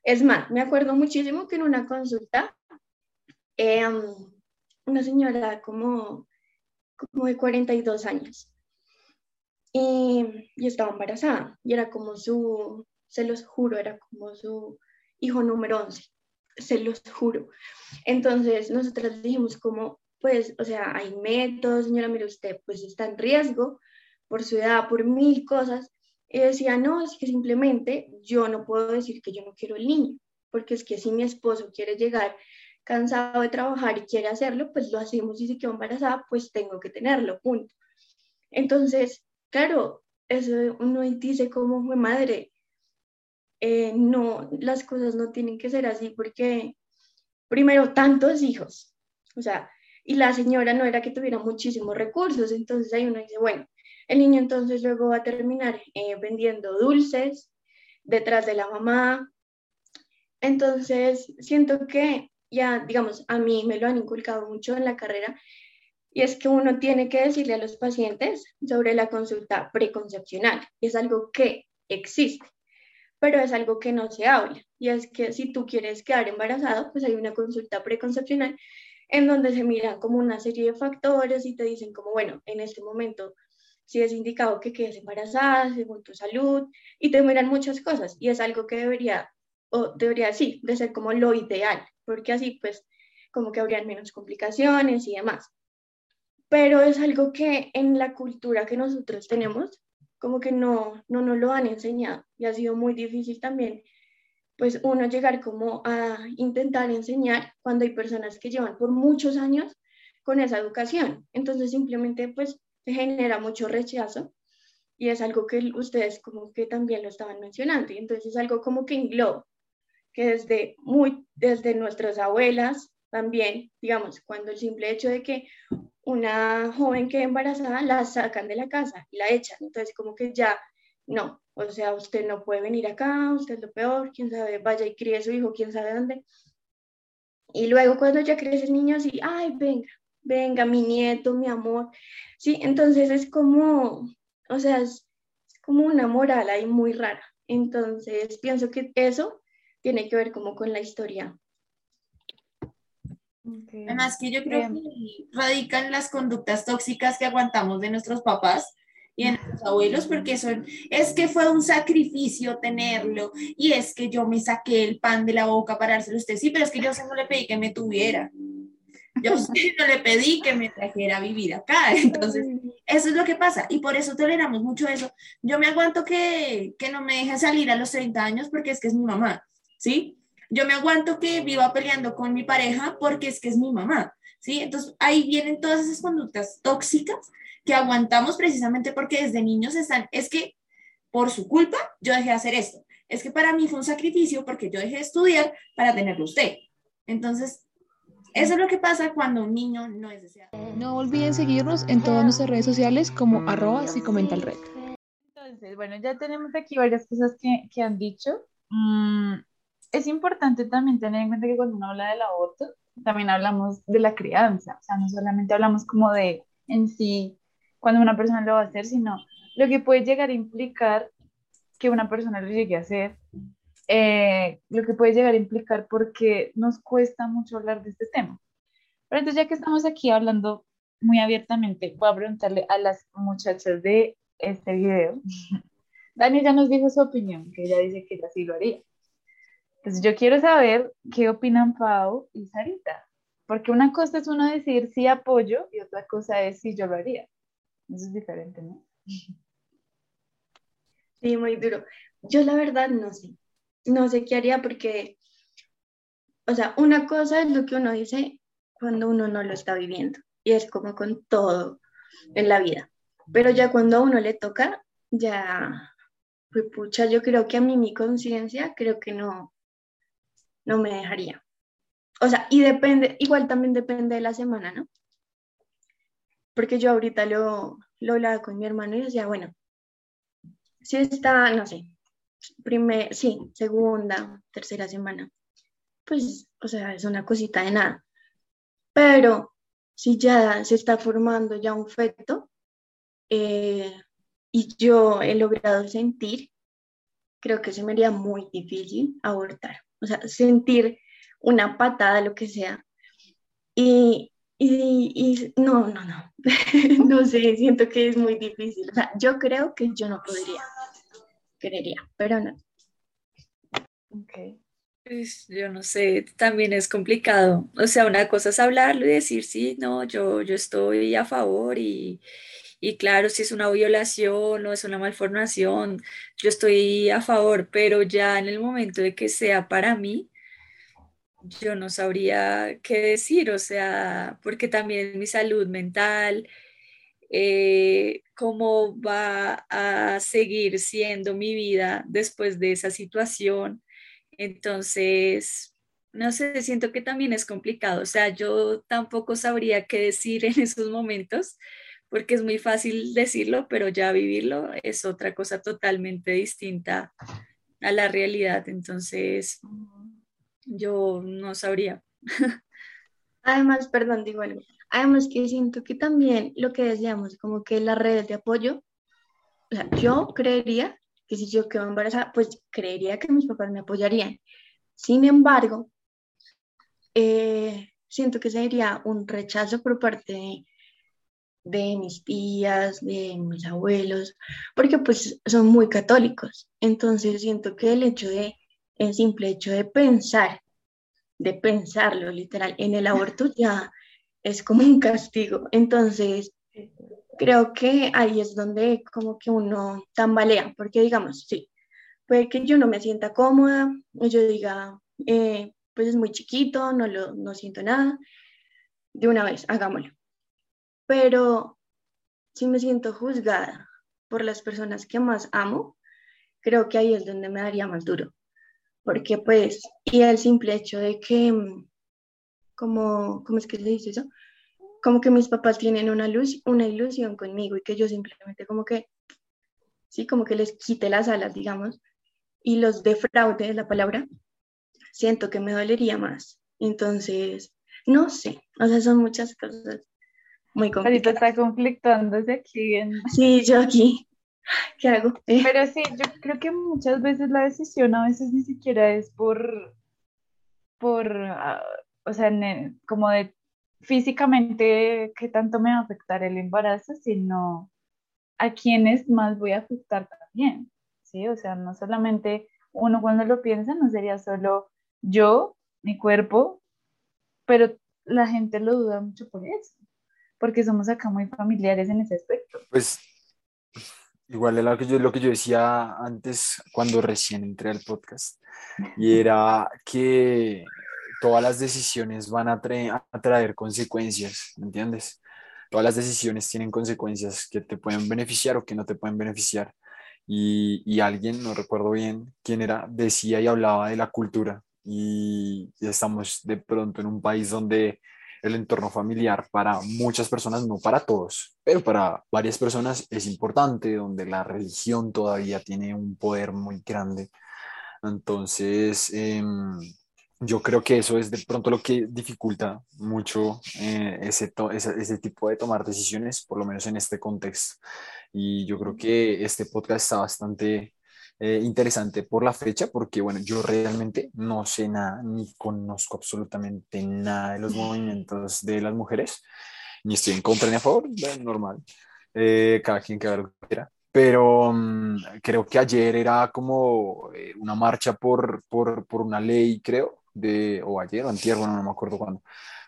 Es más, me acuerdo muchísimo que en una consulta, em, una señora como, como de 42 años, y, y estaba embarazada, y era como su, se los juro, era como su hijo número 11, se los juro. Entonces, nosotras dijimos como, pues, o sea, hay métodos, señora, mire usted, pues está en riesgo por su edad, por mil cosas. Y decía, no, es que simplemente yo no puedo decir que yo no quiero el niño, porque es que si mi esposo quiere llegar cansado de trabajar y quiere hacerlo, pues lo hacemos y si quedo embarazada, pues tengo que tenerlo, punto. Entonces, claro, eso uno dice como, madre, eh, no, las cosas no tienen que ser así porque, primero, tantos hijos, o sea, y la señora no era que tuviera muchísimos recursos, entonces ahí uno dice, bueno, el niño entonces luego va a terminar eh, vendiendo dulces detrás de la mamá. Entonces, siento que ya, digamos, a mí me lo han inculcado mucho en la carrera y es que uno tiene que decirle a los pacientes sobre la consulta preconcepcional. Es algo que existe pero es algo que no se habla. Y es que si tú quieres quedar embarazado, pues hay una consulta preconcepcional en donde se miran como una serie de factores y te dicen como, bueno, en este momento si es indicado que quedes embarazada según tu salud y te miran muchas cosas y es algo que debería, o debería sí, de ser como lo ideal, porque así pues como que habrían menos complicaciones y demás. Pero es algo que en la cultura que nosotros tenemos como que no, no nos lo han enseñado y ha sido muy difícil también, pues uno llegar como a intentar enseñar cuando hay personas que llevan por muchos años con esa educación. Entonces simplemente pues se genera mucho rechazo y es algo que ustedes como que también lo estaban mencionando y entonces es algo como que engloba, que desde, muy, desde nuestras abuelas también, digamos, cuando el simple hecho de que una joven que embarazada la sacan de la casa y la echan. Entonces, como que ya, no, o sea, usted no puede venir acá, usted es lo peor, quién sabe, vaya y críe a su hijo, quién sabe dónde. Y luego cuando ya crece el niño, así, ay, venga, venga, mi nieto, mi amor. Sí, entonces es como, o sea, es, es como una moral ahí muy rara. Entonces, pienso que eso tiene que ver como con la historia. Además que yo creo que radican las conductas tóxicas que aguantamos de nuestros papás y de nuestros abuelos, porque son, es que fue un sacrificio tenerlo, y es que yo me saqué el pan de la boca para dárselo a usted, sí, pero es que yo no le pedí que me tuviera, yo no le pedí que me trajera a vivir acá, entonces eso es lo que pasa, y por eso toleramos mucho eso. Yo me aguanto que, que no me deje salir a los 30 años porque es que es mi mamá, ¿sí? Yo me aguanto que viva peleando con mi pareja porque es que es mi mamá, ¿sí? Entonces ahí vienen todas esas conductas tóxicas que aguantamos precisamente porque desde niños están, es que por su culpa yo dejé de hacer esto, es que para mí fue un sacrificio porque yo dejé de estudiar para tenerlo usted. Entonces, eso es lo que pasa cuando un niño no es deseado. No olviden seguirnos en todas nuestras redes sociales como arroba si comenta el red. Entonces, bueno, ya tenemos aquí varias cosas que, que han dicho. Mm, es importante también tener en cuenta que cuando uno habla del aborto, también hablamos de la crianza, o sea, no solamente hablamos como de en sí cuando una persona lo va a hacer, sino lo que puede llegar a implicar que una persona lo llegue a hacer, eh, lo que puede llegar a implicar porque nos cuesta mucho hablar de este tema. Pero entonces, ya que estamos aquí hablando muy abiertamente, voy a preguntarle a las muchachas de este video. Dani ya nos dijo su opinión, que ella dice que ella sí lo haría. Entonces yo quiero saber qué opinan Pau y Sarita, porque una cosa es uno decir sí apoyo y otra cosa es si yo lo haría. Eso es diferente, ¿no? Sí, muy duro. Yo la verdad no sé. No sé qué haría porque, o sea, una cosa es lo que uno dice cuando uno no lo está viviendo y es como con todo en la vida. Pero ya cuando a uno le toca, ya, pues pucha, yo creo que a mí mi conciencia creo que no, no me dejaría. O sea, y depende, igual también depende de la semana, ¿no? Porque yo ahorita lo, lo hablaba con mi hermano y decía, bueno, si está, no sé, primer, sí, segunda, tercera semana, pues, o sea, es una cosita de nada. Pero si ya se está formando ya un feto eh, y yo he logrado sentir, creo que se me haría muy difícil abortar. O sea, sentir una patada, lo que sea. Y, y, y no, no, no. no sé, siento que es muy difícil. O sea, yo creo que yo no podría. Creería, pero no. Ok. Pues, yo no sé, también es complicado. O sea, una cosa es hablarlo y decir, sí, no, yo, yo estoy a favor y, y claro, si es una violación o es una malformación, yo estoy a favor, pero ya en el momento de que sea para mí, yo no sabría qué decir, o sea, porque también mi salud mental, eh, cómo va a seguir siendo mi vida después de esa situación. Entonces, no sé, siento que también es complicado, o sea, yo tampoco sabría qué decir en esos momentos, porque es muy fácil decirlo, pero ya vivirlo es otra cosa totalmente distinta a la realidad. Entonces, yo no sabría. Además, perdón, digo algo. Además que siento que también lo que decíamos, como que las redes de apoyo, o sea, yo creería que si yo quedo embarazada, pues creería que mis papás me apoyarían. Sin embargo, eh, siento que sería un rechazo por parte de, de mis tías, de mis abuelos, porque pues son muy católicos. Entonces siento que el hecho de, el simple hecho de pensar, de pensarlo literal en el aborto ya es como un castigo. Entonces creo que ahí es donde como que uno tambalea, porque digamos, sí, puede que yo no me sienta cómoda, o yo diga, eh, pues es muy chiquito, no, lo, no siento nada, de una vez, hagámoslo pero si me siento juzgada por las personas que más amo, creo que ahí es donde me daría más duro. Porque pues, y el simple hecho de que, mm, como, ¿cómo es que se dice eso? Como que mis papás tienen una luz, una ilusión conmigo y que yo simplemente como que, sí, como que les quite las alas, digamos, y los defraude, es la palabra, siento que me dolería más. Entonces, no sé, o sea, son muchas cosas muy Ahorita está conflictándose aquí. En... Sí, yo aquí. ¿Qué hago? Eh. Pero sí, yo creo que muchas veces la decisión a veces ni siquiera es por, por, ah, o sea, como de físicamente qué tanto me va a afectar el embarazo, sino a quiénes más voy a afectar también, ¿sí? O sea, no solamente uno cuando lo piensa, no sería solo yo, mi cuerpo, pero la gente lo duda mucho por eso porque somos acá muy familiares en ese aspecto. Pues igual es lo que yo, lo que yo decía antes cuando recién entré al podcast, y era que todas las decisiones van a, traer, a traer consecuencias, ¿me entiendes? Todas las decisiones tienen consecuencias que te pueden beneficiar o que no te pueden beneficiar. Y, y alguien, no recuerdo bien quién era, decía y hablaba de la cultura. Y estamos de pronto en un país donde el entorno familiar para muchas personas, no para todos, pero para varias personas es importante, donde la religión todavía tiene un poder muy grande. Entonces, em, yo creo que eso es de pronto lo que dificulta mucho eh, ese, ese, tipo de tomar decisiones, por lo menos en este contexto. Y yo creo que este podcast está bastante eh, interesante por la fecha, porque bueno, yo realmente no sé nada, ni conozco absolutamente nada de los movimientos de las mujeres, ni estoy en contra ni a favor, normal, eh, cada quien que haga lo que quiera. Pero mm, creo que ayer era como eh, una marcha por, por, por, una ley, creo, de, o ayer o antier, bueno, no me acuerdo cuándo,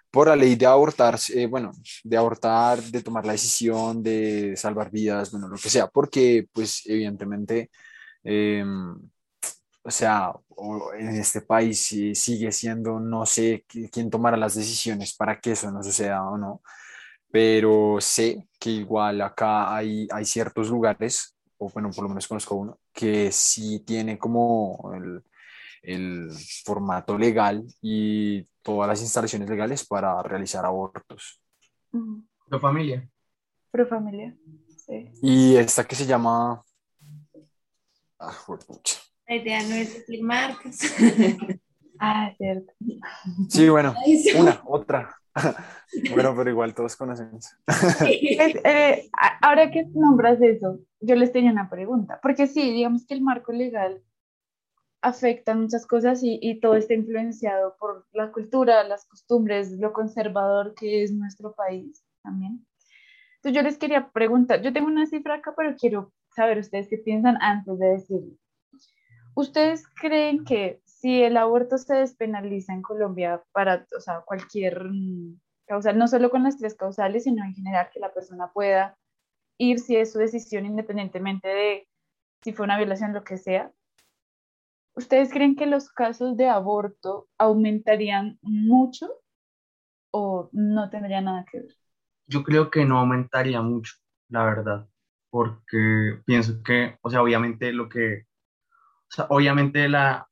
por la ley de abortar, bueno, de abortar, de tomar la decisión, de salvar vidas, bueno, lo que sea, porque pues evidentemente Em, o sea, en este país sigue siendo, no sé quién tomará las decisiones para que eso no suceda o no, pero sé que igual acá hay, hay ciertos lugares, o bueno, por lo menos conozco uno, que sí tiene como el, el formato legal y todas las instalaciones legales para realizar abortos. ¿Tu familia? Pro familia. Sí. Y esta que se llama... Ah. La idea no es decir marcas. Ah, cierto. Sí, bueno, una, otra. Bueno, pero igual todos conocemos. Pues, eh, a- ahora que nombras eso, yo les tenía una pregunta, porque sí, digamos que el marco legal afecta muchas cosas y, y todo está influenciado por la cultura, las costumbres, lo conservador que es nuestro país también. Entonces yo les quería preguntar, yo tengo una cifra acá, pero quiero saber ustedes qué piensan antes de decirlo. ¿Ustedes creen que si el aborto se despenaliza en Colombia para, o sea, cualquier mm, causal, no solo con las tres causales, sino en general que la persona pueda ir si es su decisión independientemente de si fue una violación, lo que sea? ¿Ustedes creen que los casos de aborto aumentarían mucho o no tendría nada que ver? Yo creo que no aumentaría mucho, la verdad, porque pienso que, o sea, obviamente lo que, o sea, obviamente la,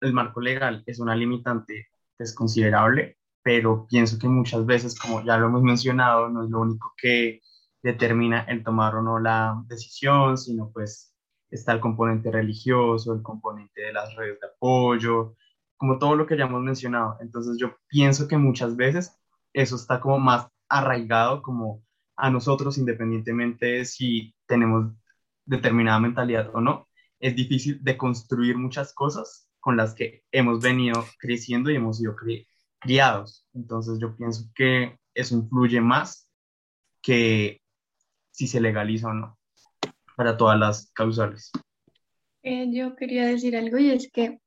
el marco legal es una limitante desconsiderable, pero pienso que muchas veces, como ya lo hemos mencionado, no es lo único que determina el tomar o no la decisión, sino pues está el componente religioso, el componente de las redes de apoyo, como todo lo que ya hemos mencionado. Entonces yo pienso que muchas veces eso está como más arraigado como a nosotros, independientemente de si tenemos determinada mentalidad o no. Es difícil de construir muchas cosas con las que hemos venido creciendo y hemos sido cri- criados. Entonces yo pienso que eso influye más que si se legaliza o no para todas las causales. Eh, yo quería decir algo y es que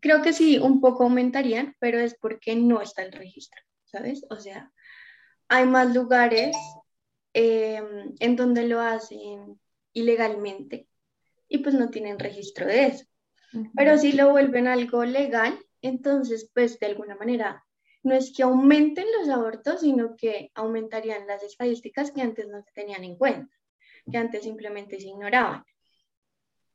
creo que sí, un poco aumentarían, pero es porque no está el registro, ¿sabes? O sea, hay más lugares eh, en donde lo hacen ilegalmente y pues no tienen registro de eso. Pero si lo vuelven algo legal, entonces pues de alguna manera no es que aumenten los abortos, sino que aumentarían las estadísticas que antes no se tenían en cuenta, que antes simplemente se ignoraban.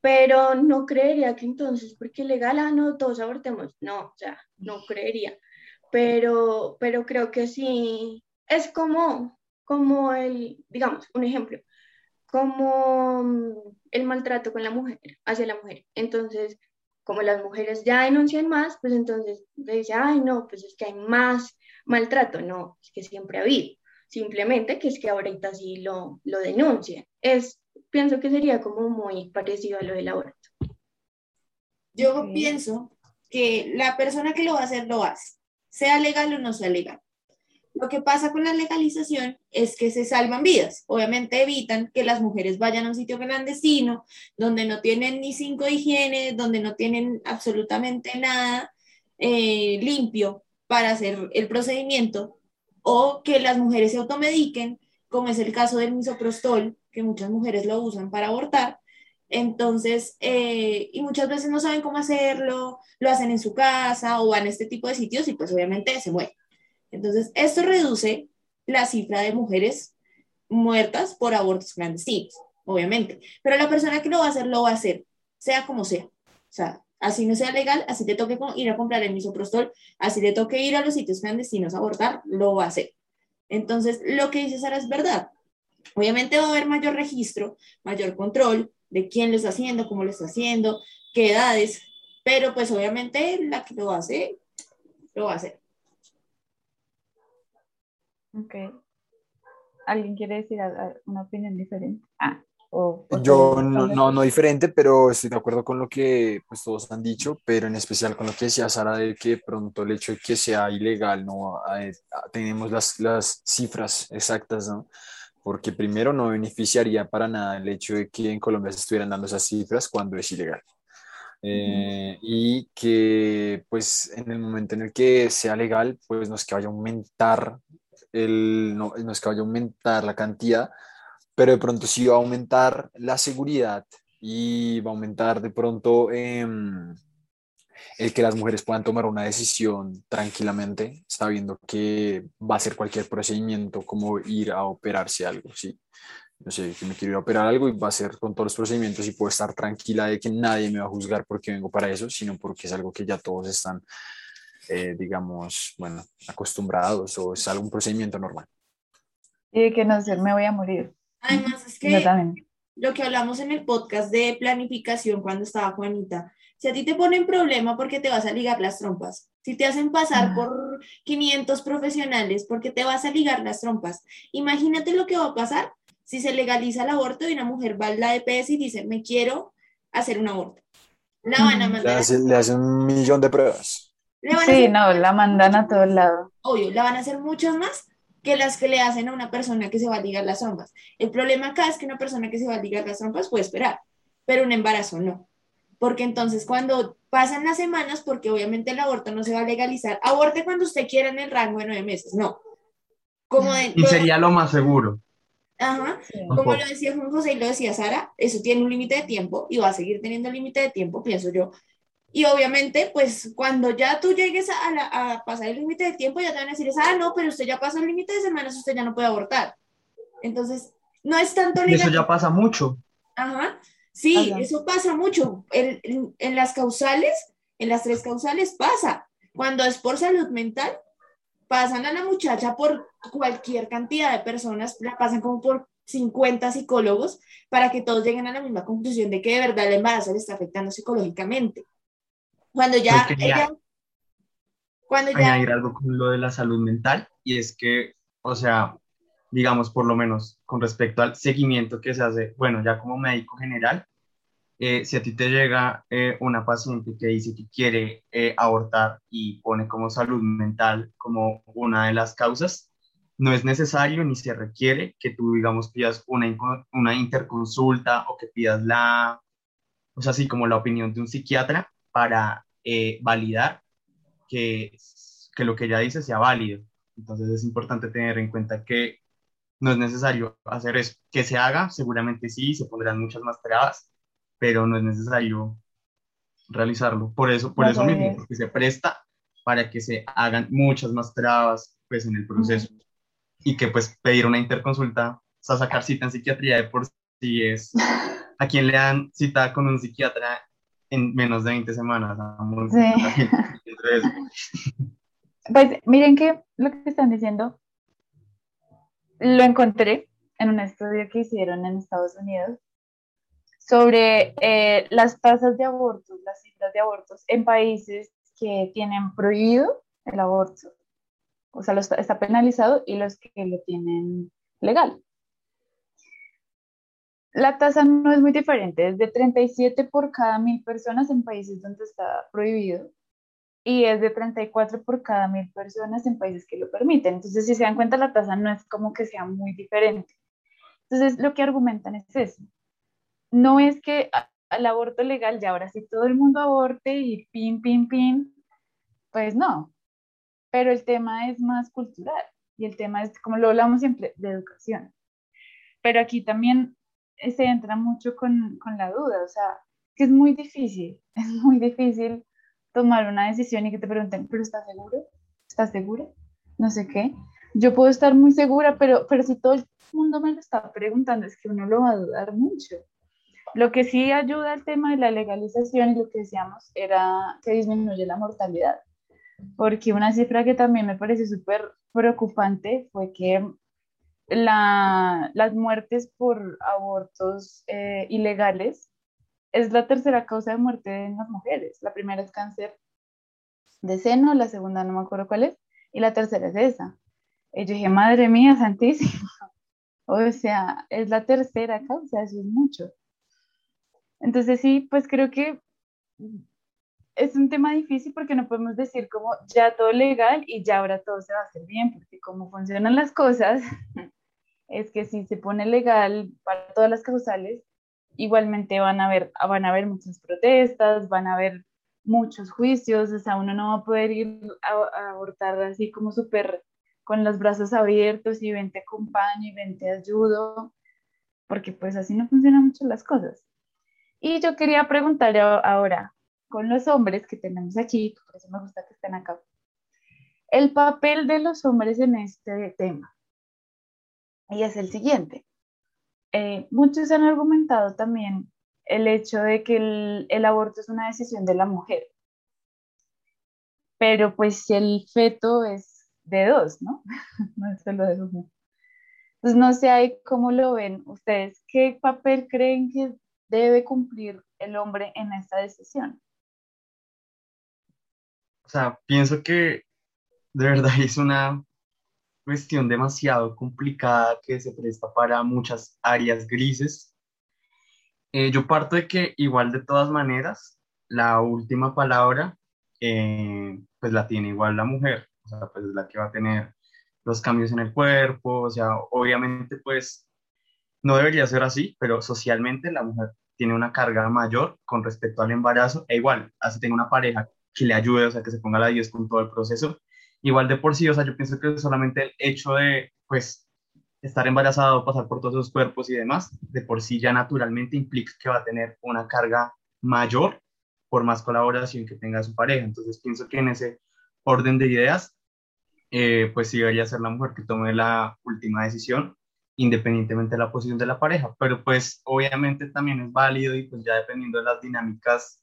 Pero no creería que entonces, porque legal, ah, no, todos abortemos. No, o sea, no creería. Pero, pero creo que sí, es como, como el, digamos, un ejemplo, como mm, el maltrato con la mujer, hacia la mujer. Entonces, como las mujeres ya denuncian más, pues entonces le dice, ay, no, pues es que hay más maltrato. No, es que siempre ha habido. Simplemente que es que ahorita sí lo, lo denuncian. Es, pienso que sería como muy parecido a lo del aborto. Yo pienso que la persona que lo va a hacer lo hace, sea legal o no sea legal. Lo que pasa con la legalización es que se salvan vidas. Obviamente evitan que las mujeres vayan a un sitio clandestino, donde no tienen ni cinco higiene, donde no tienen absolutamente nada eh, limpio para hacer el procedimiento, o que las mujeres se automediquen, como es el caso del misoprostol, que muchas mujeres lo usan para abortar. Entonces, eh, y muchas veces no saben cómo hacerlo, lo hacen en su casa o van a este tipo de sitios y pues obviamente se mueren. Entonces, esto reduce la cifra de mujeres muertas por abortos clandestinos, obviamente. Pero la persona que lo va a hacer, lo va a hacer, sea como sea. O sea, así no sea legal, así te toque ir a comprar el misoprostol, así te toque ir a los sitios clandestinos a abortar, lo va a hacer. Entonces, lo que dice Sara es verdad. Obviamente va a haber mayor registro, mayor control de quién lo está haciendo, cómo lo está haciendo, qué edades, pero pues obviamente la que lo hace, lo va a hacer. Ok. ¿Alguien quiere decir una opinión diferente? Ah, o, o Yo no, no, no diferente, pero estoy de acuerdo con lo que pues, todos han dicho, pero en especial con lo que decía Sara de que pronto el hecho de que sea ilegal, no tenemos las, las cifras exactas, ¿no? Porque primero no beneficiaría para nada el hecho de que en Colombia se estuvieran dando esas cifras cuando es ilegal. Eh, y que pues en el momento en el que sea legal, pues no es que vaya a aumentar el, no, no es que vaya a aumentar la cantidad, pero de pronto sí va a aumentar la seguridad y va a aumentar de pronto em, el que las mujeres puedan tomar una decisión tranquilamente, sabiendo que va a ser cualquier procedimiento como ir a operarse algo, ¿sí? no sé, que me quiero ir a operar algo y va a ser con todos los procedimientos y puedo estar tranquila de que nadie me va a juzgar porque vengo para eso, sino porque es algo que ya todos están, eh, digamos, bueno, acostumbrados o es algún procedimiento normal. Y de que no sé, me voy a morir. Además, es Yo que también. lo que hablamos en el podcast de planificación cuando estaba Juanita, si a ti te ponen problema porque te vas a ligar las trompas, si te hacen pasar Ah. por 500 profesionales porque te vas a ligar las trompas, imagínate lo que va a pasar si se legaliza el aborto y una mujer va a la EPS y dice, me quiero hacer un aborto. La van a. Le mandar, a- hacen, le hacen un millón de pruebas. Le van a Sí, hacer, no, la mandan a todos lados. obvio, la van a hacer muchas más que las que le hacen a una persona que se va a ligar las trompas. El problema acá es que una persona que se va a ligar las trompas puede esperar, pero un embarazo no. Porque entonces cuando pasan las semanas, porque obviamente el aborto no se va a legalizar, aborte cuando usted quiera en el rango de nueve meses, no. Como de, Y sería lo más seguro. ajá, Sí. Como lo decía Juan José y lo decía Sara, eso tiene un límite de tiempo y va a seguir teniendo límite de tiempo, pienso yo. Y obviamente, pues cuando ya tú llegues a, la- a pasar el límite de tiempo, ya te van a decir, ah, no, pero usted ya pasó el límite de semanas, usted ya no puede abortar. Entonces, no es tanto Y eso legal. ya pasa mucho. Ajá. Sí, Ajá. eso pasa mucho. En, en- en las causales, en las tres causales pasa. Cuando es por salud mental, pasan a la muchacha por cualquier cantidad de personas, la pasan como por 50 psicólogos para que todos lleguen a la misma conclusión de que de verdad el embarazo le está afectando psicológicamente. Cuando ya quería- ella, cuando ya, añadir algo con lo de la salud mental y es que, o sea, digamos, por lo menos con respecto al seguimiento que se hace, bueno, ya como médico general, eh, si a ti te llega eh, una paciente que dice que quiere eh, abortar y pone como salud mental como una de las causas, no es necesario ni se requiere que tú, digamos, pidas una, una interconsulta o que pidas la, o sea, así como la opinión de un psiquiatra para eh, validar que, que lo que ella dice sea válido. Entonces es importante tener en cuenta que no es necesario hacer eso. Que se haga, seguramente sí, se pondrán muchas más trabas, pero no es necesario realizarlo. Por eso, por No eso mismo, porque se presta para que se hagan muchas más trabas pues, en el proceso. Y que pues pedir una interconsulta, o sea, sacar cita en psiquiatría de por sí es a quien le dan cita con un psiquiatra en menos de 20 semanas. Sí. Pues miren que lo que están diciendo lo encontré en un estudio que hicieron en Estados Unidos sobre eh, las tasas de abortos, las cifras de abortos en países que tienen prohibido el aborto. O sea, lo está, está penalizado y los que lo tienen legal. La tasa no es muy diferente, es de 37 por cada mil personas en países donde está prohibido y es de 34 por cada mil personas en países que lo permiten. Entonces, si se dan cuenta, la tasa no es como que sea muy diferente. Entonces, lo que argumentan es eso. No es que al aborto legal ya ahora sí todo el mundo aborte y pin, pin, pin. Pues no. Pero el tema es más cultural y el tema es, como lo hablamos siempre, de educación. Pero aquí también se entra mucho con, con la duda, o sea, que es muy difícil, es muy difícil tomar una decisión y que te pregunten, ¿pero estás seguro? ¿Estás segura? No sé qué. Yo puedo estar muy segura, pero, pero si todo el mundo me lo está preguntando, es que uno lo va a dudar mucho. Lo que sí ayuda al tema de la legalización y lo que decíamos era que disminuye la mortalidad. Porque una cifra que también me pareció súper preocupante fue que la, las muertes por abortos eh, ilegales es la tercera causa de muerte en las mujeres. La primera es cáncer de seno, la segunda no me acuerdo cuál es, y la tercera es esa. Y yo dije, madre mía, santísima. O sea, es la tercera causa, eso es mucho. Entonces sí, pues creo que es un tema difícil porque no podemos decir como ya todo legal y ya ahora todo se va a hacer bien, porque como funcionan las cosas, es que si se pone legal para todas las causales, igualmente van a haber, van a haber muchas protestas, van a haber muchos juicios, o sea, uno no va a poder ir a, abortar así como súper con los brazos abiertos y ven te acompaño y ven te ayudo, porque pues así no funcionan mucho las cosas. Y yo quería preguntarle ahora, con los hombres que tenemos aquí, por eso me gusta que estén acá, el papel de los hombres en este tema. Y es el siguiente. eh, muchos han argumentado también el hecho de que el, aborto es una decisión de la mujer. Pero pues el feto es de dos, ¿no? no es solo de uno. Entonces no sé ahí cómo lo ven ustedes. ¿Qué papel creen que debe cumplir el hombre en esta decisión? Sea, pienso que de verdad es una cuestión demasiado complicada que se presta para muchas áreas grises. Eh, yo parto de que igual de todas maneras, la última palabra eh, pues la tiene igual la mujer, o sea, pues es la que va a tener los cambios en el cuerpo, o sea, obviamente pues no debería ser así, pero socialmente la mujer tiene una carga mayor con respecto al embarazo, e igual, así tenga una pareja que le ayude, o sea, que se ponga la 10 con todo el proceso, igual de por sí, o sea, yo pienso que solamente el hecho de, pues, estar embarazado, pasar por todos esos cuerpos y demás, de por sí ya naturalmente implica que va a tener una carga mayor por más colaboración que tenga su pareja. Entonces pienso que en ese orden de ideas, eh, pues sí debería ser la mujer que tome la última decisión, independientemente de la posición de la pareja. Pero pues obviamente también es válido y pues ya dependiendo de las dinámicas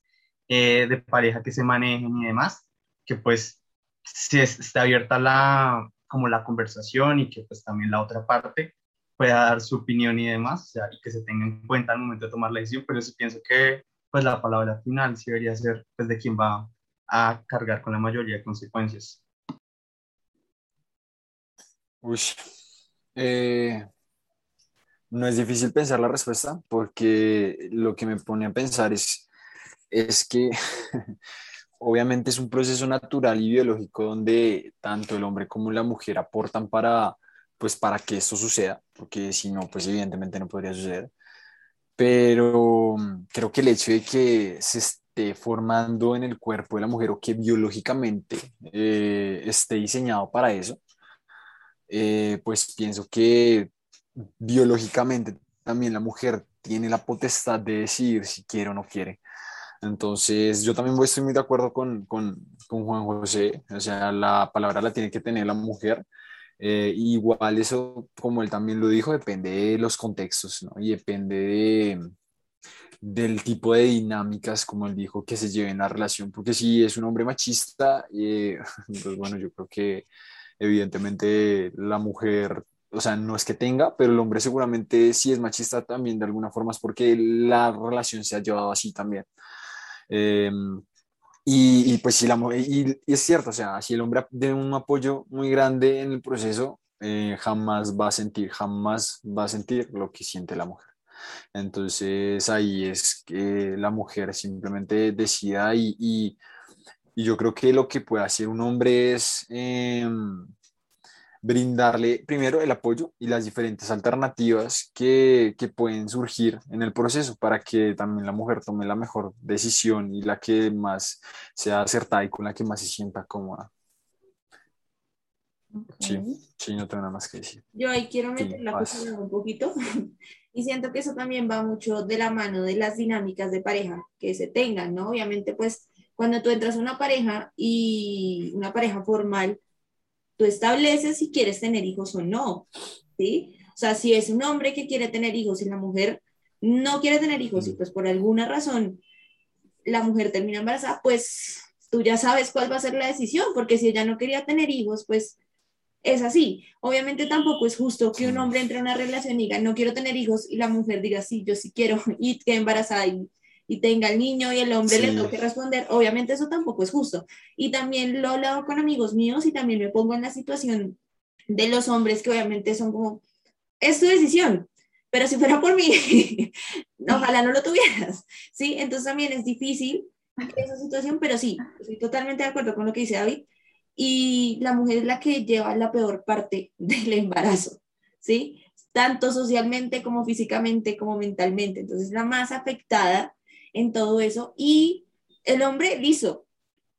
eh, de pareja que se manejen y demás, que pues si está abierta la, como la conversación y que pues también la otra parte pueda dar su opinión y demás, o sea, y que se tenga en cuenta al momento de tomar la decisión, pero sí pienso que pues la palabra final sí debería ser pues de quien va a cargar con la mayoría de consecuencias. Uy, eh, no es difícil pensar la respuesta porque lo que me pone a pensar es, es que obviamente es un proceso natural y biológico donde tanto el hombre como la mujer aportan para, pues, para que esto suceda, porque si no, pues evidentemente no podría suceder. Pero mm, creo que el hecho de que se esté formando en el cuerpo de la mujer o que biológicamente eh, esté diseñado para eso, eh, pues pienso que biológicamente también la mujer tiene la potestad de decidir si quiere o no quiere. Entonces, yo también estoy muy de acuerdo con, con, con Juan José, o sea, la palabra la tiene que tener la mujer. Eh, igual eso, como él también lo dijo, depende de los contextos, ¿no? Y depende de, del tipo de dinámicas, como él dijo, que se lleve en la relación, porque si es un hombre machista, eh, pues bueno, yo creo que evidentemente la mujer, o sea, no es que tenga, pero el hombre seguramente sí es machista también de alguna forma, es porque la relación se ha llevado así también. Em, y, pues si la y, y, es cierto, o sea, si el hombre tiene un apoyo muy grande en el proceso, eh, jamás va a sentir, jamás va a sentir lo que siente la mujer. Entonces ahí es que la mujer simplemente decida y, y, yo creo que lo que puede hacer un hombre es em, brindarle primero el apoyo y las diferentes alternativas que, que, pueden surgir en el proceso para que también la mujer tome la mejor decisión y la que más sea acertada y con la que más se sienta cómoda. Sí, sí, no tengo nada más que decir. Yo ahí quiero meter la cosa un poquito y siento que eso también va mucho de la mano de las dinámicas de pareja que se tengan, ¿no? Obviamente, pues cuando tú entras a una pareja y una pareja formal, tú estableces si quieres tener hijos o no, ¿sí? O sea, si es un hombre que quiere tener hijos y la mujer no quiere tener hijos y pues por alguna razón la mujer termina embarazada, pues tú ya sabes cuál va a ser la decisión, porque si ella no quería tener hijos, pues es así. Obviamente tampoco es justo que un hombre entre en una relación y diga, no quiero tener hijos, y la mujer diga, sí, yo sí quiero, y quede embarazada y y tenga el niño y el hombre le toque responder, obviamente eso tampoco es justo. Y también lo he hablado con amigos míos y también me pongo en la situación de los hombres que obviamente son como, es tu decisión, pero si fuera por mí, ojalá no lo tuvieras, ¿sí? Entonces también es difícil esa situación, pero sí, estoy totalmente de acuerdo con lo que dice David. Y la mujer es la que lleva la peor parte del embarazo, ¿sí? Tanto socialmente como físicamente como mentalmente. Entonces, la más afectada en todo eso. Y el hombre, listo,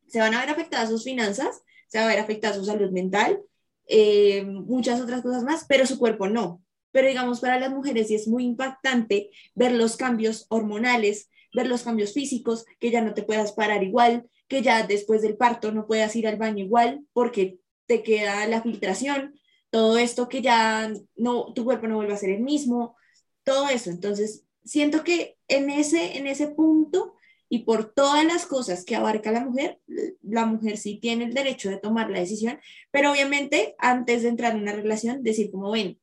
se van a ver afectadas sus finanzas, se va a ver afectada su salud mental, eh, muchas otras cosas más, pero su cuerpo no. Pero digamos, para las mujeres sí es muy impactante ver los cambios hormonales, ver los cambios físicos, que ya no te puedas parar igual, que ya después del parto no puedas ir al baño igual porque te queda la filtración, todo esto que ya no, tu cuerpo no vuelve a ser el mismo, todo eso. Entonces, siento que en ese, en ese punto y por todas las cosas que abarca la mujer, la mujer sí tiene el derecho de tomar la decisión, pero obviamente antes de entrar en una relación, decir como ven,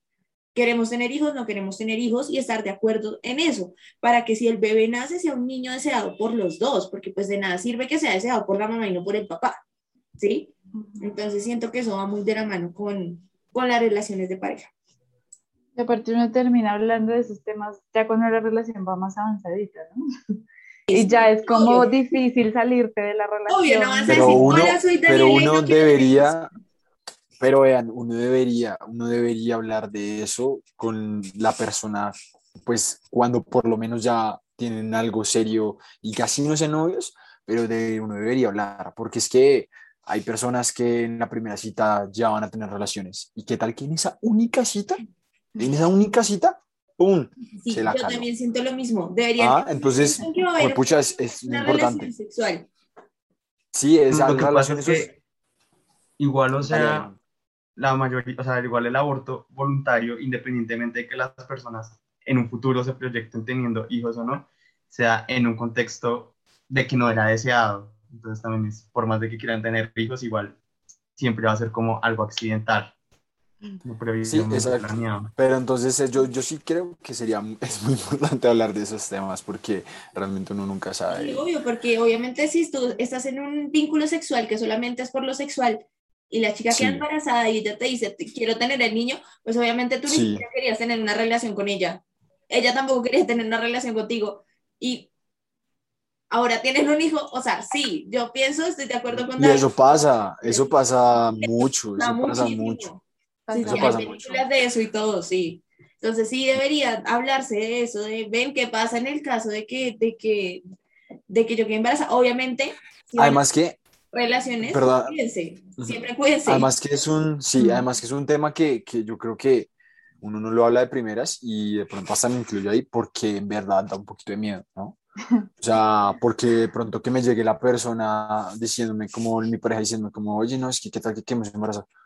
queremos tener hijos, no queremos tener hijos y estar de acuerdo en eso, para que si el bebé nace sea un niño deseado por los dos, porque pues de nada sirve que sea deseado por la mamá y no por el papá, ¿sí? Entonces siento que eso va muy de la mano con, con las relaciones de pareja. Y aparte uno termina hablando de esos temas ya cuando la relación va más avanzadita, ¿no? Y ya es como Obvio. difícil salirte de la relación. Obvio, no vas a Pero decir, uno, hola, soy pero uno no debería, pero vean, uno debería, uno debería hablar de eso con la persona, pues cuando por lo menos ya tienen algo serio y casi no sean novios, pero de, uno debería hablar, porque es que hay personas que en la primera cita ya van a tener relaciones. ¿Y qué tal que en esa única cita, en esa única cita, ¡pum! Sí, se la yo también siento lo mismo. Deberían Ah, entonces, pues, pucha, es, es una importante. relación sexual. Sí, esa Lo que pasa relación, es que igual, o sea, la mayoría, o sea, igual el aborto voluntario, independientemente de que las personas en un futuro se proyecten teniendo hijos o no, sea en un contexto de que no era deseado. Entonces también es, por más de que quieran tener hijos, igual siempre va a ser como algo accidental. Previamente exacto. planeado. Pero entonces eh, yo, yo sí creo que sería, es muy importante hablar de esos temas porque realmente uno nunca Sí, sabe. obvio, porque obviamente si tú estás en un vínculo sexual que solamente es por lo sexual y la chica Sí. queda embarazada y ella te dice, "Te- quiero tener el niño, pues obviamente tú ni Sí. siquiera querías tener una relación con ella. Ella tampoco quería tener una relación contigo. Y ahora tienes un hijo, o sea, sí, yo pienso, estoy de acuerdo con Y David, eso pasa, eso pasa mucho, eso pasa muchísimo. mucho. Sí, Eso sí, hay películas de eso y todo, sí. Entonces sí debería hablarse de eso, de ven qué pasa en el caso de que, de que, de que yo quede embarazada. Obviamente, si Además que, relaciones, Perdón. cuídense, siempre cuídense. además que es un, sí, además que es un tema que, que yo creo que uno no lo habla de primeras y de pronto hasta me incluyo ahí porque en verdad da un poquito de miedo, ¿no? O sea, porque de pronto que me llegue la persona diciéndome, como mi pareja diciéndome, como, oye, no, es que qué tal que embarazados. Uy,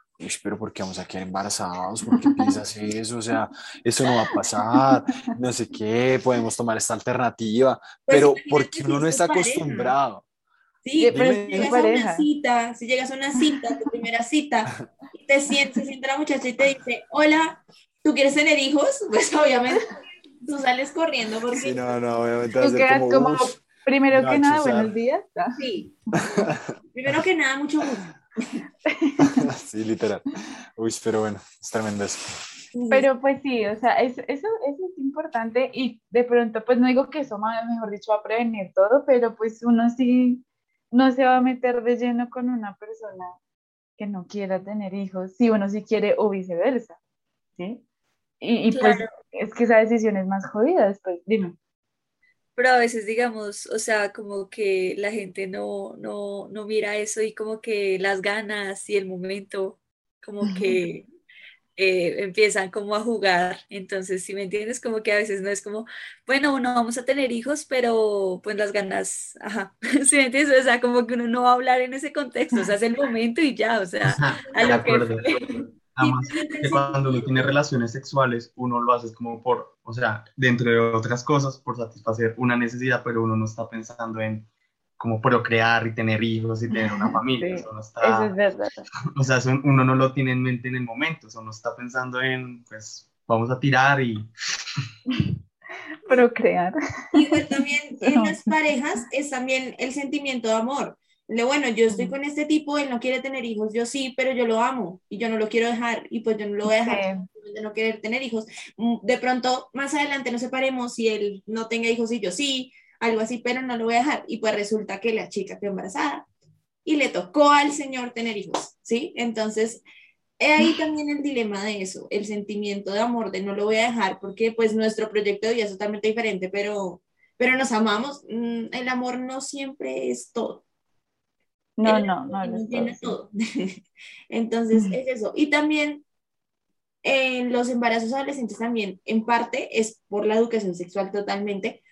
pero ¿por qué vamos a quedar embarazados? ¿Por qué piensas eso? O sea, eso no va a pasar, no sé qué, podemos tomar esta alternativa, Pues pero porque uno no es está pareja. acostumbrado. Sí, pero Dime. si llegas a una cita, si llegas a una cita, tu primera cita, y te sientes, se sienta la muchacha y te dice, hola, ¿tú quieres tener hijos? Pues obviamente tú sales corriendo porque Sí, no, no, obviamente Tú quedas como, como, primero que Nacho, nada, buenos días. Sí. Primero que nada, mucho gusto. Sí, literal. Uy, pero bueno, es tremendo eso. Pero pues sí, o sea, es- eso, eso es importante y de pronto, pues no digo que eso, mejor dicho, va a prevenir todo, pero pues uno sí no se va a meter de lleno con una persona que no quiera tener hijos, si uno sí quiere o viceversa, ¿sí? Y, y pues es que esa decisión es más jodida después, dime. Pero a veces, digamos, o sea, como que la gente no, no, no mira eso y como que las ganas y el momento, como que eh, empiezan como a jugar. Entonces, si me entiendes, como que a veces no es como, bueno, no vamos a tener hijos, pero pues las ganas, ajá, ¿sí me entiendes? O sea, como que uno no va a hablar en ese contexto, o sea, es el momento y ya, o sea, Ajá, a de lo que fue. Además, que cuando uno tiene relaciones sexuales, uno lo hace como por, o sea, dentro de otras cosas, por satisfacer una necesidad, pero uno no está pensando en como procrear y tener hijos y tener una familia. Sí, Eso no Eso está, es verdad. o sea, eso uno no lo tiene en mente en el momento, eso no está pensando en, pues, vamos a tirar y Procrear. Y pues también en las parejas es también el sentimiento de amor. De bueno, yo estoy con este tipo, él no quiere tener hijos, yo sí, pero yo lo amo y yo no lo quiero dejar y pues yo no lo voy a dejar Sí. de no querer tener hijos. Mm, De pronto, más adelante nos separemos y él no tenga hijos y yo sí, algo así, pero no lo voy a dejar. Y pues resulta que la chica quedó embarazada y le tocó al señor tener hijos, ¿sí? Entonces, ahí también el dilema de eso, el sentimiento de amor, de no lo voy a dejar, porque pues nuestro proyecto de vida es totalmente diferente, pero, pero nos amamos. Mm, El amor no siempre es todo. No, no, no. todo. Entonces, es eso. Y también en los embarazos adolescentes también, en parte, es por la educación sexual totalmente.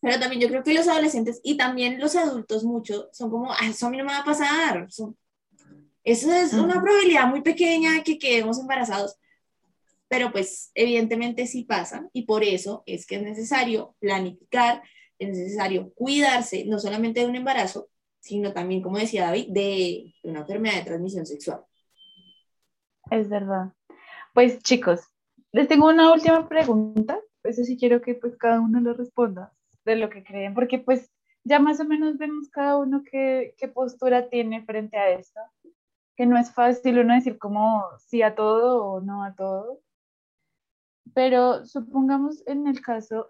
Pero también yo creo que los adolescentes y también los adultos mucho son como, "Ah, eso a mí no me va a pasar. Eso, eso es una probabilidad muy pequeña que quedemos embarazados. pero pues evidentemente sí pasa y por eso es que es necesario planificar, es necesario cuidarse, no solamente de un embarazo, sino también, como decía David, de una enfermedad de transmisión sexual. Es verdad. Pues chicos, les tengo una última pregunta. Eso sí quiero que pues cada uno lo responda de lo que creen, porque pues ya más o menos vemos cada uno qué, qué postura tiene frente a esto, que no es fácil uno decir como sí a todo o no a todo. Pero supongamos en el caso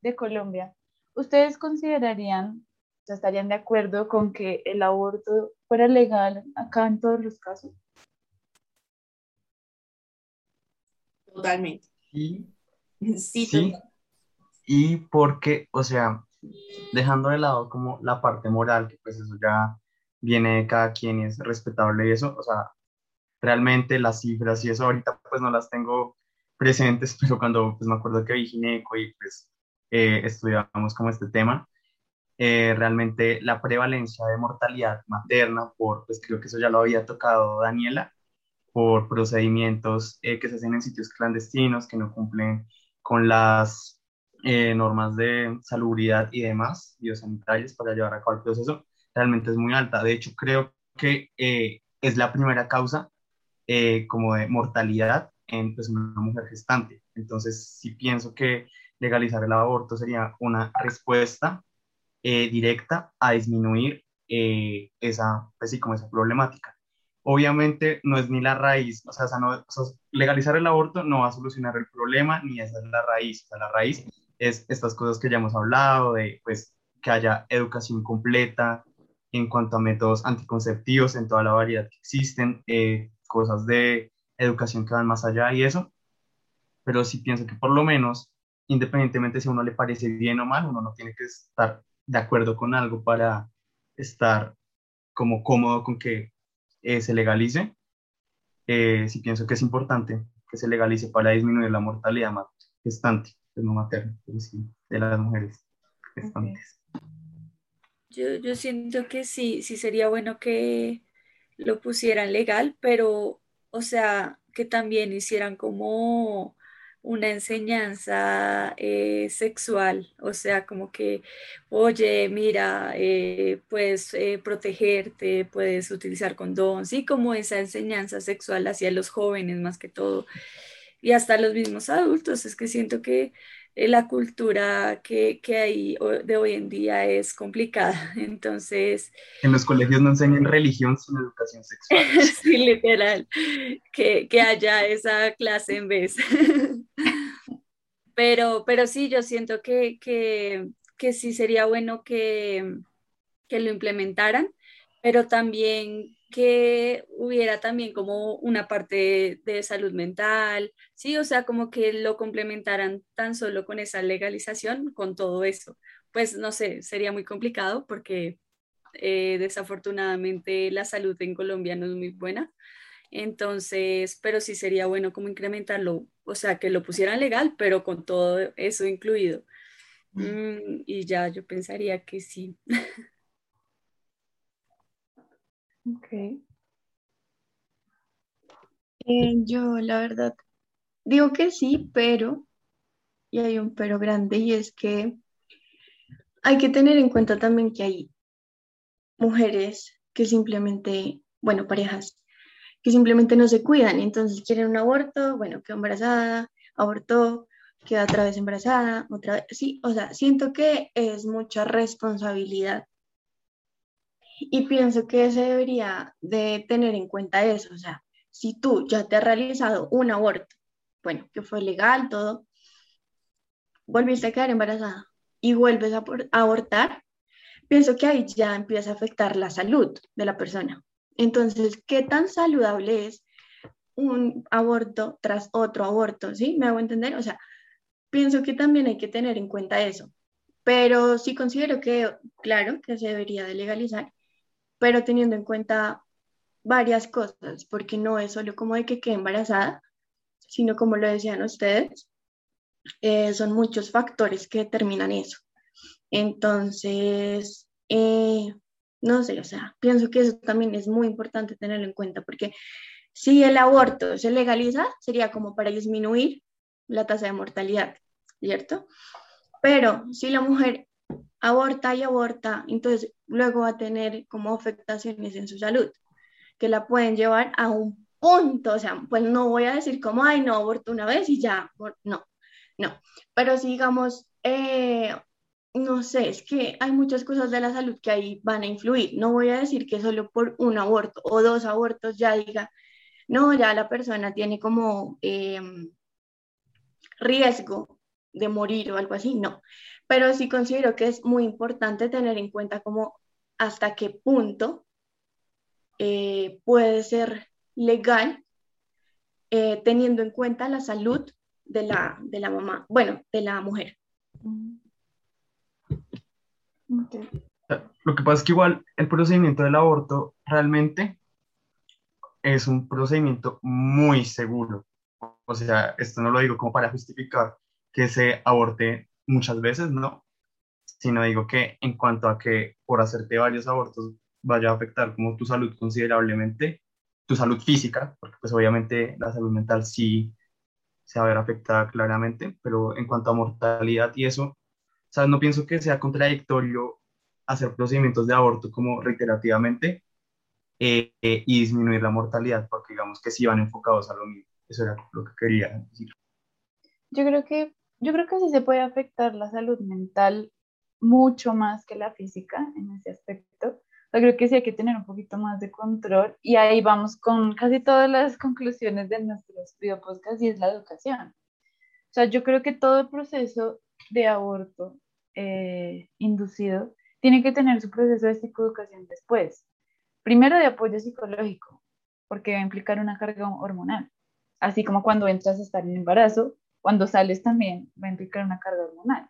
de Colombia, ¿ustedes considerarían, sea, estarían de acuerdo con que el aborto fuera legal acá en todos los casos? Totalmente. Y, Sí, sí, total. y porque, o sea, dejando de lado como la parte moral, que pues eso ya viene de cada quien y es respetable y eso, o sea, realmente las cifras y eso ahorita pues no las tengo presentes, pero cuando pues me acuerdo que vi gineco y pues eh, estudiábamos como este tema, eh, realmente la prevalencia de mortalidad materna por, pues creo que eso ya lo había tocado Daniela, por procedimientos eh, que se hacen en sitios clandestinos, que no cumplen con las eh, normas de salubridad y demás, biosanitarias, para llevar a cabo el proceso, realmente es muy alta. De hecho, creo que eh, es la primera causa eh, como de mortalidad en pues, una mujer gestante. Entonces, sí pienso que legalizar el aborto sería una respuesta eh, directa a disminuir eh, esa, pues sí, como esa problemática. Obviamente no es ni la raíz, o sea, esa no- o sea, legalizar el aborto no va a solucionar el problema, ni esa es la raíz. O sea, la raíz es estas cosas que ya hemos hablado, de pues que haya educación completa en cuanto a métodos anticonceptivos, en toda la variedad que existen, eh, cosas de educación que van más allá y eso, pero sí pienso que por lo menos, independientemente si a uno le parece bien o mal, uno no tiene que estar de acuerdo con algo para estar como cómodo con que eh, se legalice. Eh, sí pienso que es importante que se legalice para disminuir la mortalidad gestante, pues no materna, de las mujeres gestantes. Yo, yo siento que sí, sí sería bueno que lo pusieran legal, pero, o sea, que también hicieran como una enseñanza eh, sexual, o sea, como que, oye, mira, eh, puedes eh, protegerte, puedes utilizar condón, sí, como esa enseñanza sexual hacia los jóvenes más que todo, y hasta los mismos adultos, es que siento que la cultura que, que hay de hoy en día es complicada. Entonces, En los colegios no enseñan religión, sino educación sexual. sí, literal, que, que haya esa clase en vez. Pero, pero sí, yo siento que, que, que sí sería bueno que, que lo implementaran, pero también que hubiera también como una parte de salud mental, sí, o sea, como que lo complementaran tan solo con esa legalización, con todo eso. Pues no sé, sería muy complicado porque eh, desafortunadamente la salud en Colombia no es muy buena. Entonces, pero sí sería bueno como incrementarlo, o sea, que lo pusieran legal, pero con todo eso incluido. Mm, y ya yo pensaría que sí. Ok. Eh, yo, la verdad, digo que sí, pero, y hay un pero grande, y es que hay que tener en cuenta también que hay mujeres que simplemente, bueno, parejas, que simplemente no se cuidan y entonces quieren un aborto, bueno, quedó embarazada, abortó, queda otra vez embarazada, otra vez, sí, o sea, siento que es mucha responsabilidad y pienso que se debería de tener en cuenta eso, o sea, si tú ya te has realizado un aborto, bueno, que fue legal, todo, volviste a quedar embarazada y vuelves a abortar, pienso que ahí ya empieza a afectar la salud de la persona. Entonces, ¿qué tan saludable es un aborto tras otro aborto? ¿Sí? ¿Me hago entender? O sea, pienso que también hay que tener en cuenta eso. Pero sí considero que, claro, que se debería de legalizar, pero teniendo en cuenta varias cosas, porque no es solo como de que quede embarazada, sino como lo decían ustedes, eh, son muchos factores que determinan eso. Entonces, eh, no sé, o sea, pienso que eso también es muy importante tenerlo en cuenta, porque si el aborto se legaliza, sería como para disminuir la tasa de mortalidad, ¿cierto? Pero si la mujer aborta y aborta, entonces luego va a tener como afectaciones en su salud, que la pueden llevar a un punto, o sea, pues no voy a decir como, ay, no, aborto una vez y ya, no, no, pero si digamos, eh, no sé, es que hay muchas cosas de la salud que ahí van a influir, no voy a decir que solo por un aborto o dos abortos ya diga, no, ya la persona tiene como em, riesgo de morir o algo así, no, pero sí considero que es muy importante tener en cuenta como hasta qué punto eh, puede ser legal eh, teniendo en cuenta la salud de la, de la mamá, bueno, de la mujer. Lo que pasa es que igual el procedimiento del aborto realmente es un procedimiento muy seguro. O sea, esto no lo digo como para justificar que se aborte muchas veces, no, sino digo que en cuanto a que por hacerte varios abortos vaya a afectar como tu salud considerablemente, tu salud física, porque pues obviamente la salud mental sí se va a ver afectada claramente, pero en cuanto a mortalidad y eso, ¿sabes? No pienso que sea contradictorio hacer procedimientos de aborto como reiterativamente eh, eh, y disminuir la mortalidad, porque digamos que sí van enfocados a lo mismo. Eso era lo que quería decir. Yo creo que, yo creo que sí se puede afectar la salud mental mucho más que la física en ese aspecto. Yo creo que sí hay que tener un poquito más de control y ahí vamos con casi todas las conclusiones de nuestros videopodcasts y es la educación. O sea, yo creo que todo el proceso de aborto eh, inducido tiene que tener su proceso de psicoeducación después. Primero de apoyo psicológico, porque va a implicar una carga hormonal. Así como cuando entras a estar en embarazo, cuando sales también va a implicar una carga hormonal.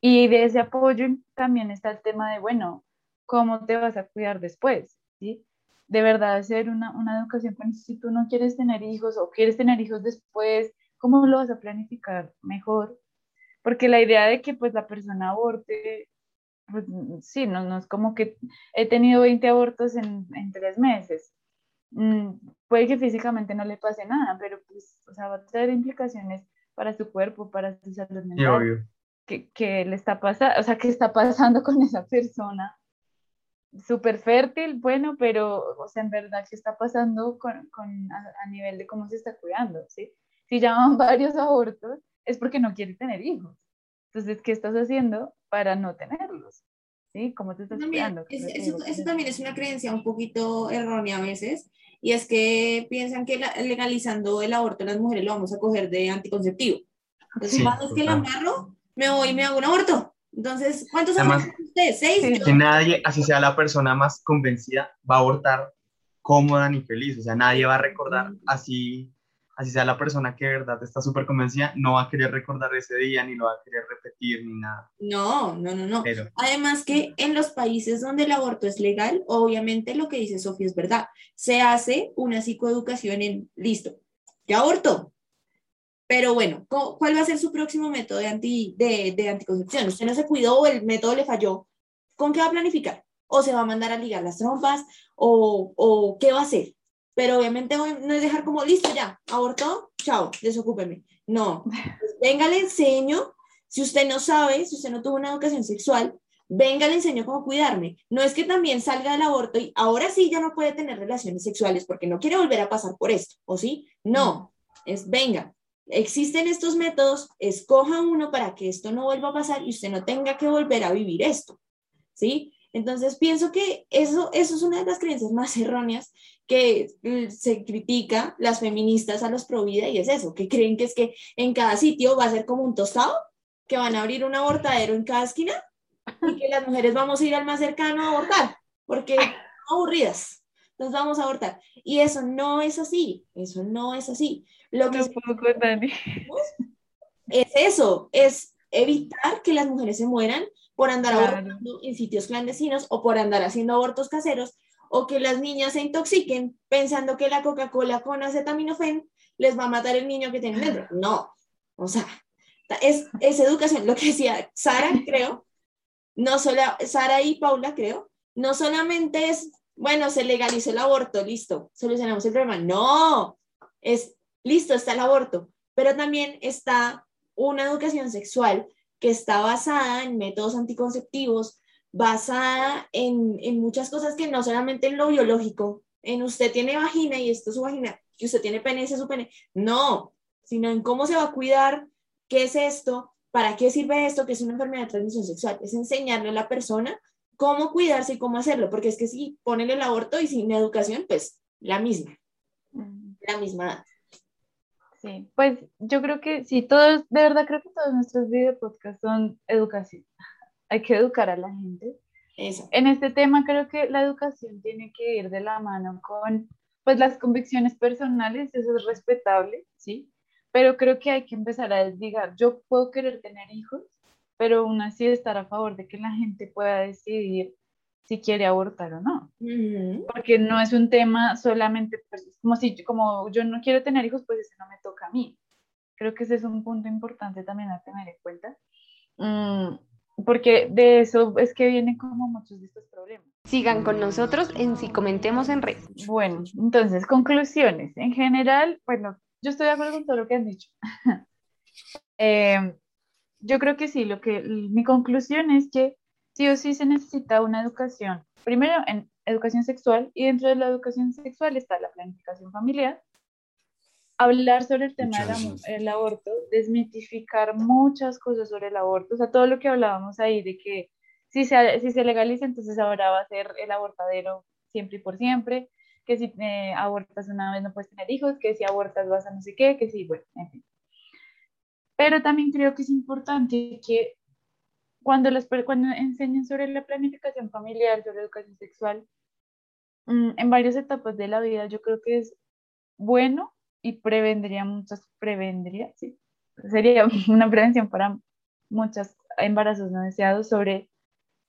Y de ese apoyo también está el tema de, bueno, ¿cómo te vas a cuidar después? ¿Sí? De verdad, hacer una, una educación, si tú no quieres tener hijos o quieres tener hijos después, ¿cómo lo vas a planificar mejor? Porque la idea de que pues la persona aborte, pues sí, no, no es como que he tenido 20 abortos en, en tres meses. Mm, puede que físicamente no le pase nada, pero pues, o sea, va a tener implicaciones para su cuerpo, para su salud mental. Que, que, le está pasando, o sea, ¿qué está pasando con esa persona? Súper fértil, bueno, pero, o sea, en verdad, ¿qué está pasando con, con a, a, nivel de cómo se está cuidando? ¿sí? Si llaman varios abortos, es porque no quiere tener hijos. Entonces, ¿qué estás haciendo para no tenerlos? ¿Sí? ¿Cómo te estás también, cuidando? Es, eso, eso, también es una creencia un poquito errónea a veces, y es que piensan que la, legalizando el aborto las mujeres lo vamos a coger de anticonceptivo. Entonces, sí, es que la amarro, me voy y me hago un aborto. Entonces, ¿cuántos abortos ustedes? ¿Seis? Que nadie, así sea la persona más convencida, va a abortar cómoda ni feliz. O sea, nadie va a recordar así, así sea la persona que de verdad está súper convencida, no va a querer recordar ese día, ni lo va a querer repetir, ni nada. No, no, no, no. Pero, Además que en los países donde el aborto es legal, obviamente lo que dice Sofía es verdad. Se hace una psicoeducación en, listo, ya abortó. Pero bueno, ¿cuál va a ser su próximo método de, anti, de, de anticoncepción? Usted no se cuidó o el método le falló. ¿Con qué va a planificar? ¿O se va a mandar a ligar las trompas? ¿O, o qué va a hacer? Pero obviamente no es dejar como, listo, ya, abortó, chao, desocúpeme. No, pues venga, le enseño. Si usted no sabe, si usted no tuvo una educación sexual, venga, le enseño cómo cuidarme. No es que también salga del aborto y ahora sí ya no puede tener relaciones sexuales porque no quiere volver a pasar por esto, ¿o sí? No, es venga. Existen estos métodos, escoja uno para que esto no vuelva a pasar y usted no tenga que volver a vivir esto, ¿sí? Entonces pienso que eso, eso es una de las creencias más erróneas que se critica las feministas a los pro vida y es eso, que creen que es que en cada sitio va a ser como un tostado, que van a abrir un abortadero en cada esquina y que las mujeres vamos a ir al más cercano a abortar, porque aburridas, nos vamos a abortar. Y eso no es así, eso no es así. Lo que no Dani. es eso, es evitar que las mujeres se mueran por andar Claro. abortando en sitios clandestinos o por andar haciendo abortos caseros o que las niñas se intoxiquen pensando que la Coca-Cola con acetaminofén les va a matar el niño que tiene dentro. No, o sea, es, es educación, lo que decía Sara, creo, no solo, Sara y Paula, creo, no solamente es bueno, se legalizó el aborto, listo, solucionamos el problema. No, es listo, está el aborto, pero también está una educación sexual que está basada en métodos anticonceptivos, basada en, en muchas cosas que no solamente en lo biológico, en usted tiene vagina y esto es su vagina, que usted tiene pene y ese es su pene. No, sino en cómo se va a cuidar, qué es esto, para qué sirve esto, que es una enfermedad de transmisión sexual. Es enseñarle a la persona cómo cuidarse y cómo hacerlo, porque es que si ponen el aborto y sin educación, pues la misma, la misma Sí, pues yo creo que sí, todos, de verdad creo que todos nuestros video podcasts son educación. Hay que educar a la gente. Eso. En este tema creo que la educación tiene que ir de la mano con pues las convicciones personales, eso es respetable, ¿sí? Pero creo que hay que empezar a desligar. Yo puedo querer tener hijos, pero aún así estar a favor de que la gente pueda decidir si quiere abortar o no. Ujú. Porque no es un tema solamente, pues, como si yo- como yo no quiero tener hijos, pues ese no me toca a mí. Creo que ese es un punto importante también a tener en cuenta. Mm, porque de eso es que vienen como muchos de estos problemas. Sigan con nosotros en Si Comentemos en Red. Bueno, entonces, conclusiones. En general, bueno, yo estoy de acuerdo con todo lo que han dicho. Eh, yo creo que sí, lo que mi conclusión es que sí o sí se necesita una educación. Primero, en educación sexual, y dentro de la educación sexual está la planificación familiar. Hablar sobre el tema del aborto, desmitificar muchas cosas sobre el aborto, o sea, todo lo que hablábamos ahí de que si se, si se legaliza, entonces ahora va a ser el abortadero siempre y por siempre, que si eh, abortas una vez no puedes tener hijos, que si abortas vas a no sé qué, que si, bueno, en fin. Pero también creo que es importante que cuando, las, cuando enseñen sobre la planificación familiar, sobre educación sexual, mm, en varias etapas de la vida, yo creo que es bueno y prevendría muchas, prevendría, sí, sería una prevención para muchos embarazos no deseados sobre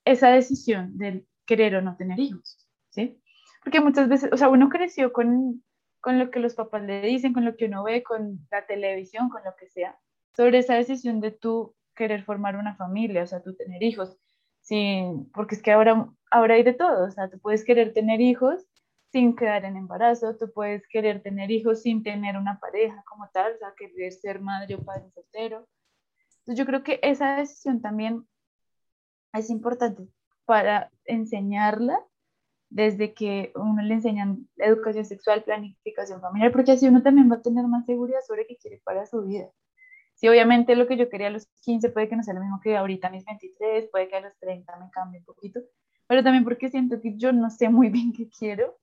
esa decisión del querer o no tener hijos, ¿sí? Porque muchas veces, o sea, uno creció con, con lo que los papás le dicen, con lo que uno ve, con la televisión, con lo que sea, sobre esa decisión de tú querer formar una familia, o sea, tú tener hijos. Sí, porque es que ahora, ahora hay de todo, o sea, tú puedes querer tener hijos sin quedar en embarazo, tú puedes querer tener hijos sin tener una pareja como tal, o sea, querer ser madre o padre soltero. Entonces yo creo que esa decisión también es importante para enseñarla desde que uno le enseñan educación sexual, planificación familiar, porque así uno también va a tener más seguridad sobre qué quiere para su vida. Sí, obviamente lo que yo quería a los 15 puede que no sea lo mismo que ahorita a mis 23, puede que a los 30 me cambie un poquito, pero también porque siento que yo no sé muy bien qué quiero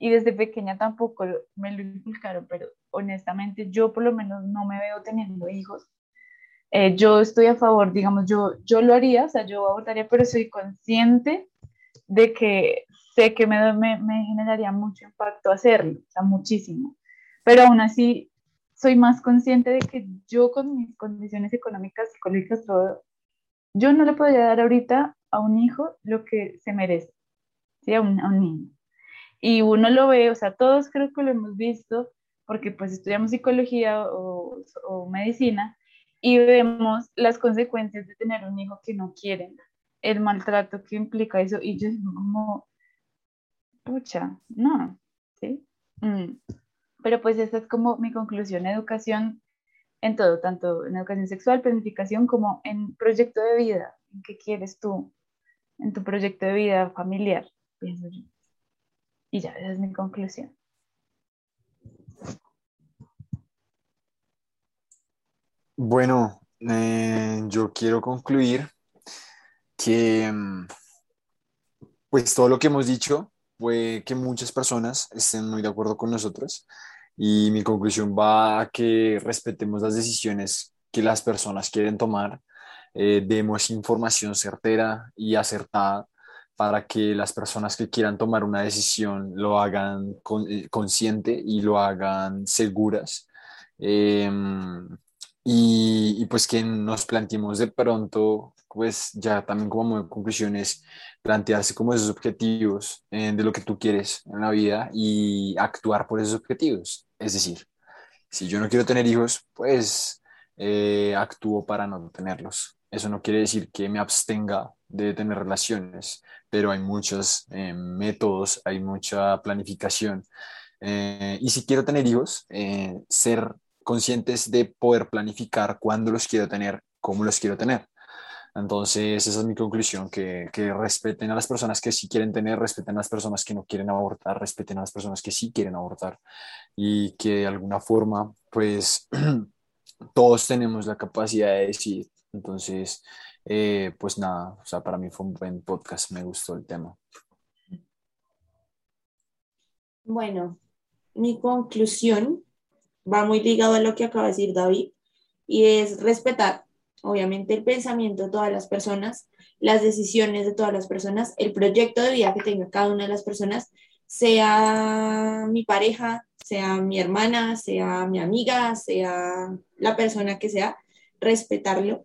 y desde pequeña tampoco me lo inculcaron, pero honestamente yo por lo menos no me veo teniendo hijos. Eh, yo estoy a favor, digamos, yo, yo lo haría, o sea, yo abortaría, pero soy consciente de que sé que me, me, me generaría mucho impacto hacerlo, o sea, muchísimo. Pero aún así, soy más consciente de que yo con mis condiciones económicas, psicológicas, todo, yo no le podría dar ahorita a un hijo lo que se merece, ¿sí? A un, a un niño. Y uno lo ve, o sea, todos creo que lo hemos visto, porque pues estudiamos psicología o, o medicina, y vemos las consecuencias de tener un hijo que no quieren, el maltrato que implica eso, y yo digo como, pucha, no, ¿sí? Mm. Pero pues esa es como mi conclusión, educación en todo, tanto en educación sexual, planificación, como en proyecto de vida, en qué quieres tú, en tu proyecto de vida familiar, pienso yo. Y ya, esa es mi conclusión. Bueno, eh, yo quiero concluir que mm, pues todo lo que hemos dicho puede que muchas personas estén muy de acuerdo con nosotros y mi conclusión va a que respetemos las decisiones que las personas quieren tomar, eh, demos información certera y acertada para que las personas que quieran tomar una decisión lo hagan con- eh, consciente y lo hagan seguras. Em, y, y pues que nos planteemos de pronto, pues ya también como conclusiones, plantearse como esos objetivos eh, de lo que tú quieres en la vida y actuar por esos objetivos. Es decir, si yo no quiero tener hijos, pues eh, actúo para no tenerlos. Eso no quiere decir que me abstenga de tener relaciones, pero hay muchos eh, métodos, hay mucha planificación. Eh, y si quiero tener hijos, ser conscientes de poder planificar cuándo los quiero tener, cómo los quiero tener. Entonces, esa es mi conclusión, que, que, respeten a las personas que sí quieren tener, respeten a las personas que no quieren abortar, respeten a las personas que sí quieren abortar y que de alguna forma, pues, todos tenemos la capacidad de decir. Entonces, eh, pues nada, o sea, para mí fue un buen podcast, me gustó el tema. Bueno, mi conclusión va muy ligado a lo que acaba de decir David y es respetar obviamente el pensamiento de todas las personas, las decisiones de todas las personas, el proyecto de vida que tenga cada una de las personas, sea mi pareja, sea mi hermana, sea mi amiga, sea la persona que sea, respetarlo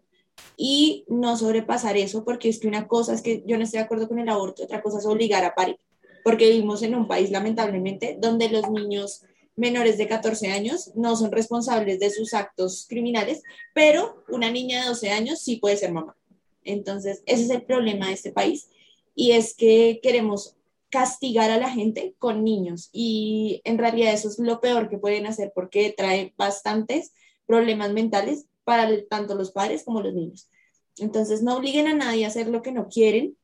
y no sobrepasar eso, porque es que una cosa es que yo no estoy de acuerdo con el aborto, otra cosa es obligar a parir, porque vivimos en un país lamentablemente donde los niños menores de 14 años no son responsables de sus actos criminales, pero una niña de 12 años sí puede ser mamá. Entonces, ese es el problema de este país y es que queremos castigar a la gente con niños y en realidad eso es lo peor que pueden hacer porque trae bastantes problemas mentales para tanto los padres como los niños. Entonces, no obliguen a nadie a hacer lo que no quieren,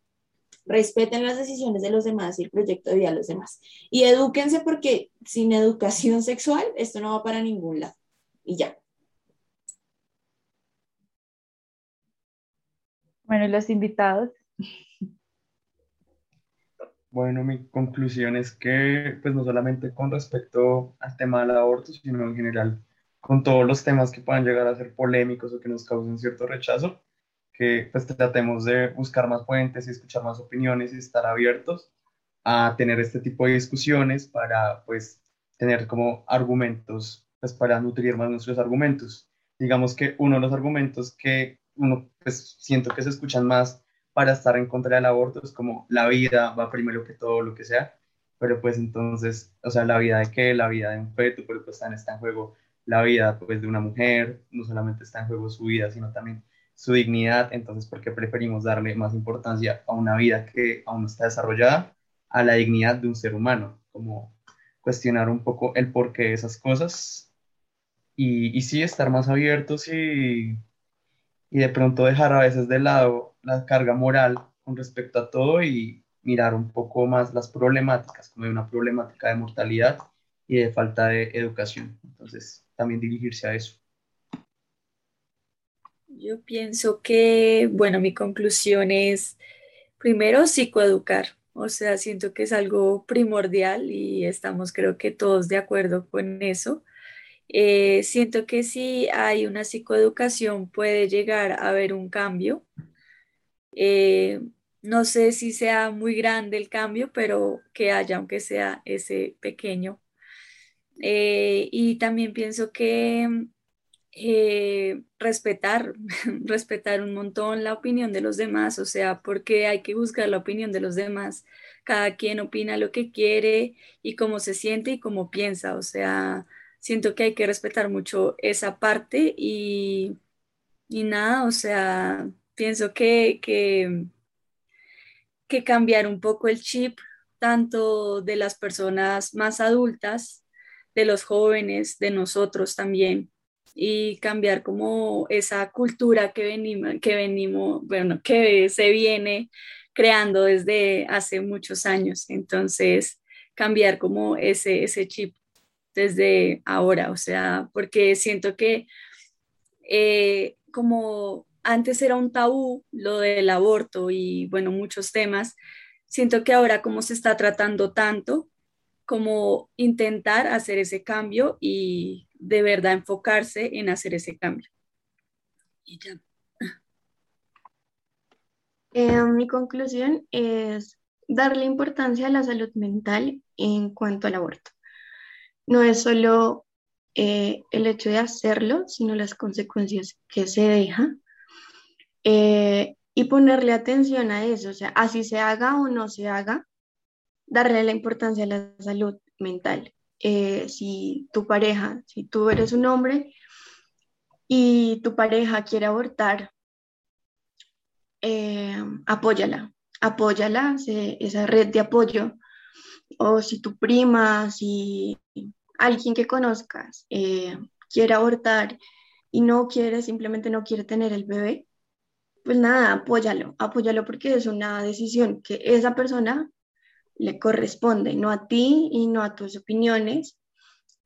respeten las decisiones de los demás y el proyecto de vida de los demás. Y edúquense porque sin educación sexual esto no va para ningún lado. Y ya. Bueno, los invitados. Bueno, mi conclusión es que, pues no solamente con respecto al tema del aborto, sino en general con todos los temas que puedan llegar a ser polémicos o que nos causen cierto rechazo, que pues tratemos de buscar más fuentes y escuchar más opiniones y estar abiertos a tener este tipo de discusiones para pues tener como argumentos, pues para nutrir más nuestros argumentos. Digamos que uno de los argumentos que uno pues siento que se escuchan más para estar en contra del aborto es como la vida va primero que todo lo que sea, pero pues entonces, o sea, la vida de qué, la vida de un feto, pero pues también está en juego la vida pues de una mujer, no solamente está en juego su vida, sino también su dignidad, entonces, ¿por qué preferimos darle más importancia a una vida que aún no está desarrollada, a la dignidad de un ser humano? Como cuestionar un poco el porqué de esas cosas y, y sí estar más abiertos y, y de pronto dejar a veces de lado la carga moral con respecto a todo y mirar un poco más las problemáticas, como hay una problemática de mortalidad y de falta de educación. Entonces, también dirigirse a eso. Yo pienso que, bueno, mi conclusión es, primero, psicoeducar. O sea, siento que es algo primordial y estamos creo que todos de acuerdo con eso. Eh, siento que si hay una psicoeducación puede llegar a haber un cambio. Eh, no sé si sea muy grande el cambio, pero que haya, aunque sea ese pequeño. Eh, y también pienso que eh, respetar, respetar un montón la opinión de los demás, o sea, porque hay que buscar la opinión de los demás. Cada quien opina lo que quiere y cómo se siente y cómo piensa, o sea, siento que hay que respetar mucho esa parte y, y nada, o sea, pienso que, que, que cambiar un poco el chip tanto de las personas más adultas, de los jóvenes, de nosotros también, y cambiar como esa cultura que venimos, que venimos, bueno, que se viene creando desde hace muchos años. Entonces, cambiar como ese, ese chip desde ahora, o sea, porque siento que eh, como antes era un tabú lo del aborto y bueno, muchos temas, siento que ahora como se está tratando tanto, como intentar hacer ese cambio y de verdad enfocarse en hacer ese cambio. Eh, mi conclusión es darle importancia a la salud mental en cuanto al aborto. No es solo eh, el hecho de hacerlo, sino las consecuencias que se deja eh, y ponerle atención a eso, o sea, así se haga o no se haga, darle la importancia a la salud mental. Eh, si tu pareja, si tú eres un hombre y tu pareja quiere abortar, eh, apóyala, apóyala, esa red de apoyo. O si tu prima, si alguien que conozcas eh, quiere abortar y no quiere, simplemente no quiere tener el bebé, pues nada, apóyalo, apóyalo porque es una decisión que esa persona le corresponde, no a ti y no a tus opiniones,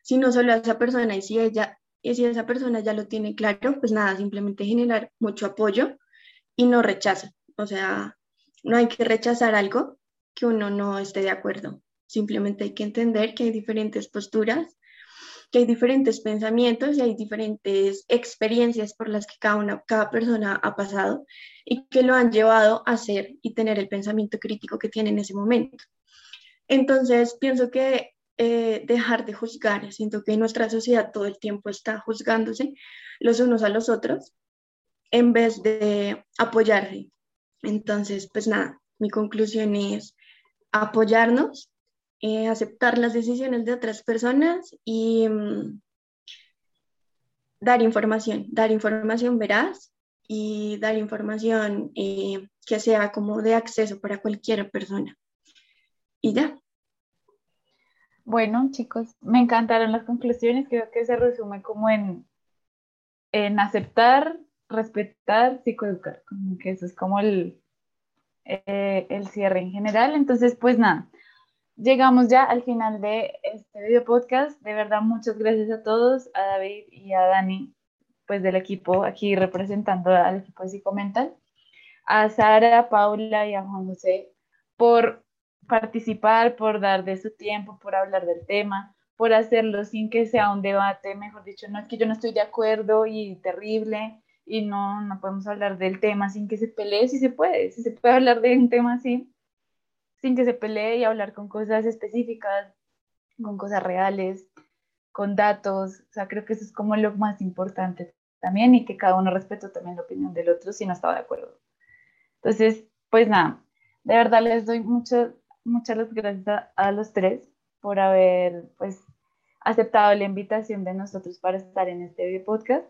sino solo a esa persona. Y si ella, y si esa persona ya lo tiene claro, pues nada, simplemente generar mucho apoyo y no rechazo. O sea, no hay que rechazar algo que uno no esté de acuerdo. Simplemente hay que entender que hay diferentes posturas que hay diferentes pensamientos y hay diferentes experiencias por las que cada, una, cada persona ha pasado y que lo han llevado a ser y tener el pensamiento crítico que tiene en ese momento. Entonces, pienso que eh, dejar de juzgar, siento que nuestra sociedad todo el tiempo está juzgándose los unos a los otros en vez de apoyarse. Entonces, pues nada, mi conclusión es apoyarnos eh, aceptar las decisiones de otras personas y mm, dar información, dar información veraz y dar información eh, que sea como de acceso para cualquier persona. Y ya. Bueno, chicos, me encantaron las conclusiones. Creo que se resume como en, en aceptar, respetar, psicoeducar. Como que eso es como el, eh, el cierre en general. Entonces, pues nada, llegamos ya al final de este video podcast. De verdad, muchas gracias a todos, a David y a Dani, pues del equipo aquí representando al equipo de Psicomental, a Sara, Paula y a Juan José por participar, por dar de su tiempo, por hablar del tema, por hacerlo sin que sea un debate, mejor dicho, no es que yo no estoy de acuerdo y terrible y no, no podemos hablar del tema sin que se pelee, si se puede, si se puede hablar de un tema así, sin que se pelee y hablar con cosas específicas, con cosas reales, con datos. O sea, creo que eso es como lo más importante también y que cada uno respete también la opinión del otro si no estaba de acuerdo. Entonces, pues nada, de verdad les doy muchas, muchas gracias a, los tres por haber pues aceptado la invitación de nosotros para estar en este podcast.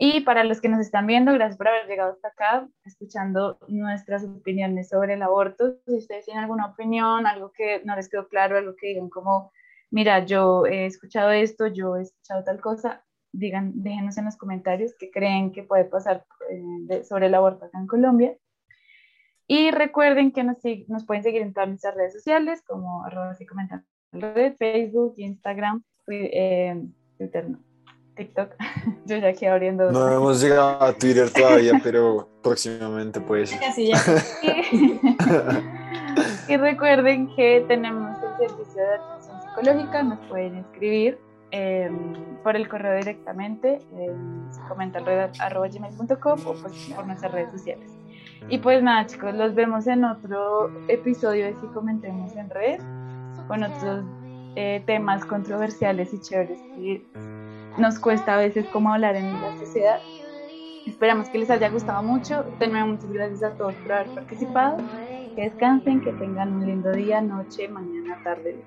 Y para los que nos están viendo, gracias por haber llegado hasta acá, escuchando nuestras opiniones sobre el aborto. Si ustedes tienen alguna opinión, algo que no les quedó claro, algo que digan como, mira, yo he escuchado esto, yo he escuchado tal cosa, digan, déjenos en los comentarios qué creen que puede pasar eh, sobre el aborto acá en Colombia. Y recuerden que nos, nos pueden seguir en todas nuestras redes sociales, como arroba y comentan Facebook, Instagram, eh, Twitter, TikTok. Yo ya aquí abriendo. No hemos llegado a Twitter todavía, pero próximamente pues. Casi ya. y recuerden que tenemos el servicio de atención psicológica, nos pueden escribir em, por el correo directamente, eh, comentalred.gmail.com o pues por nuestras redes sociales. Y pues nada chicos, los vemos en otro episodio de Si Comentemos en Red, con otros eh, temas controversiales y chéveres nos cuesta a veces como hablar en la sociedad. Esperamos que les haya gustado mucho. Tenemos muchas gracias a todos por haber participado. Que descansen, que tengan un lindo día, noche, mañana, tarde.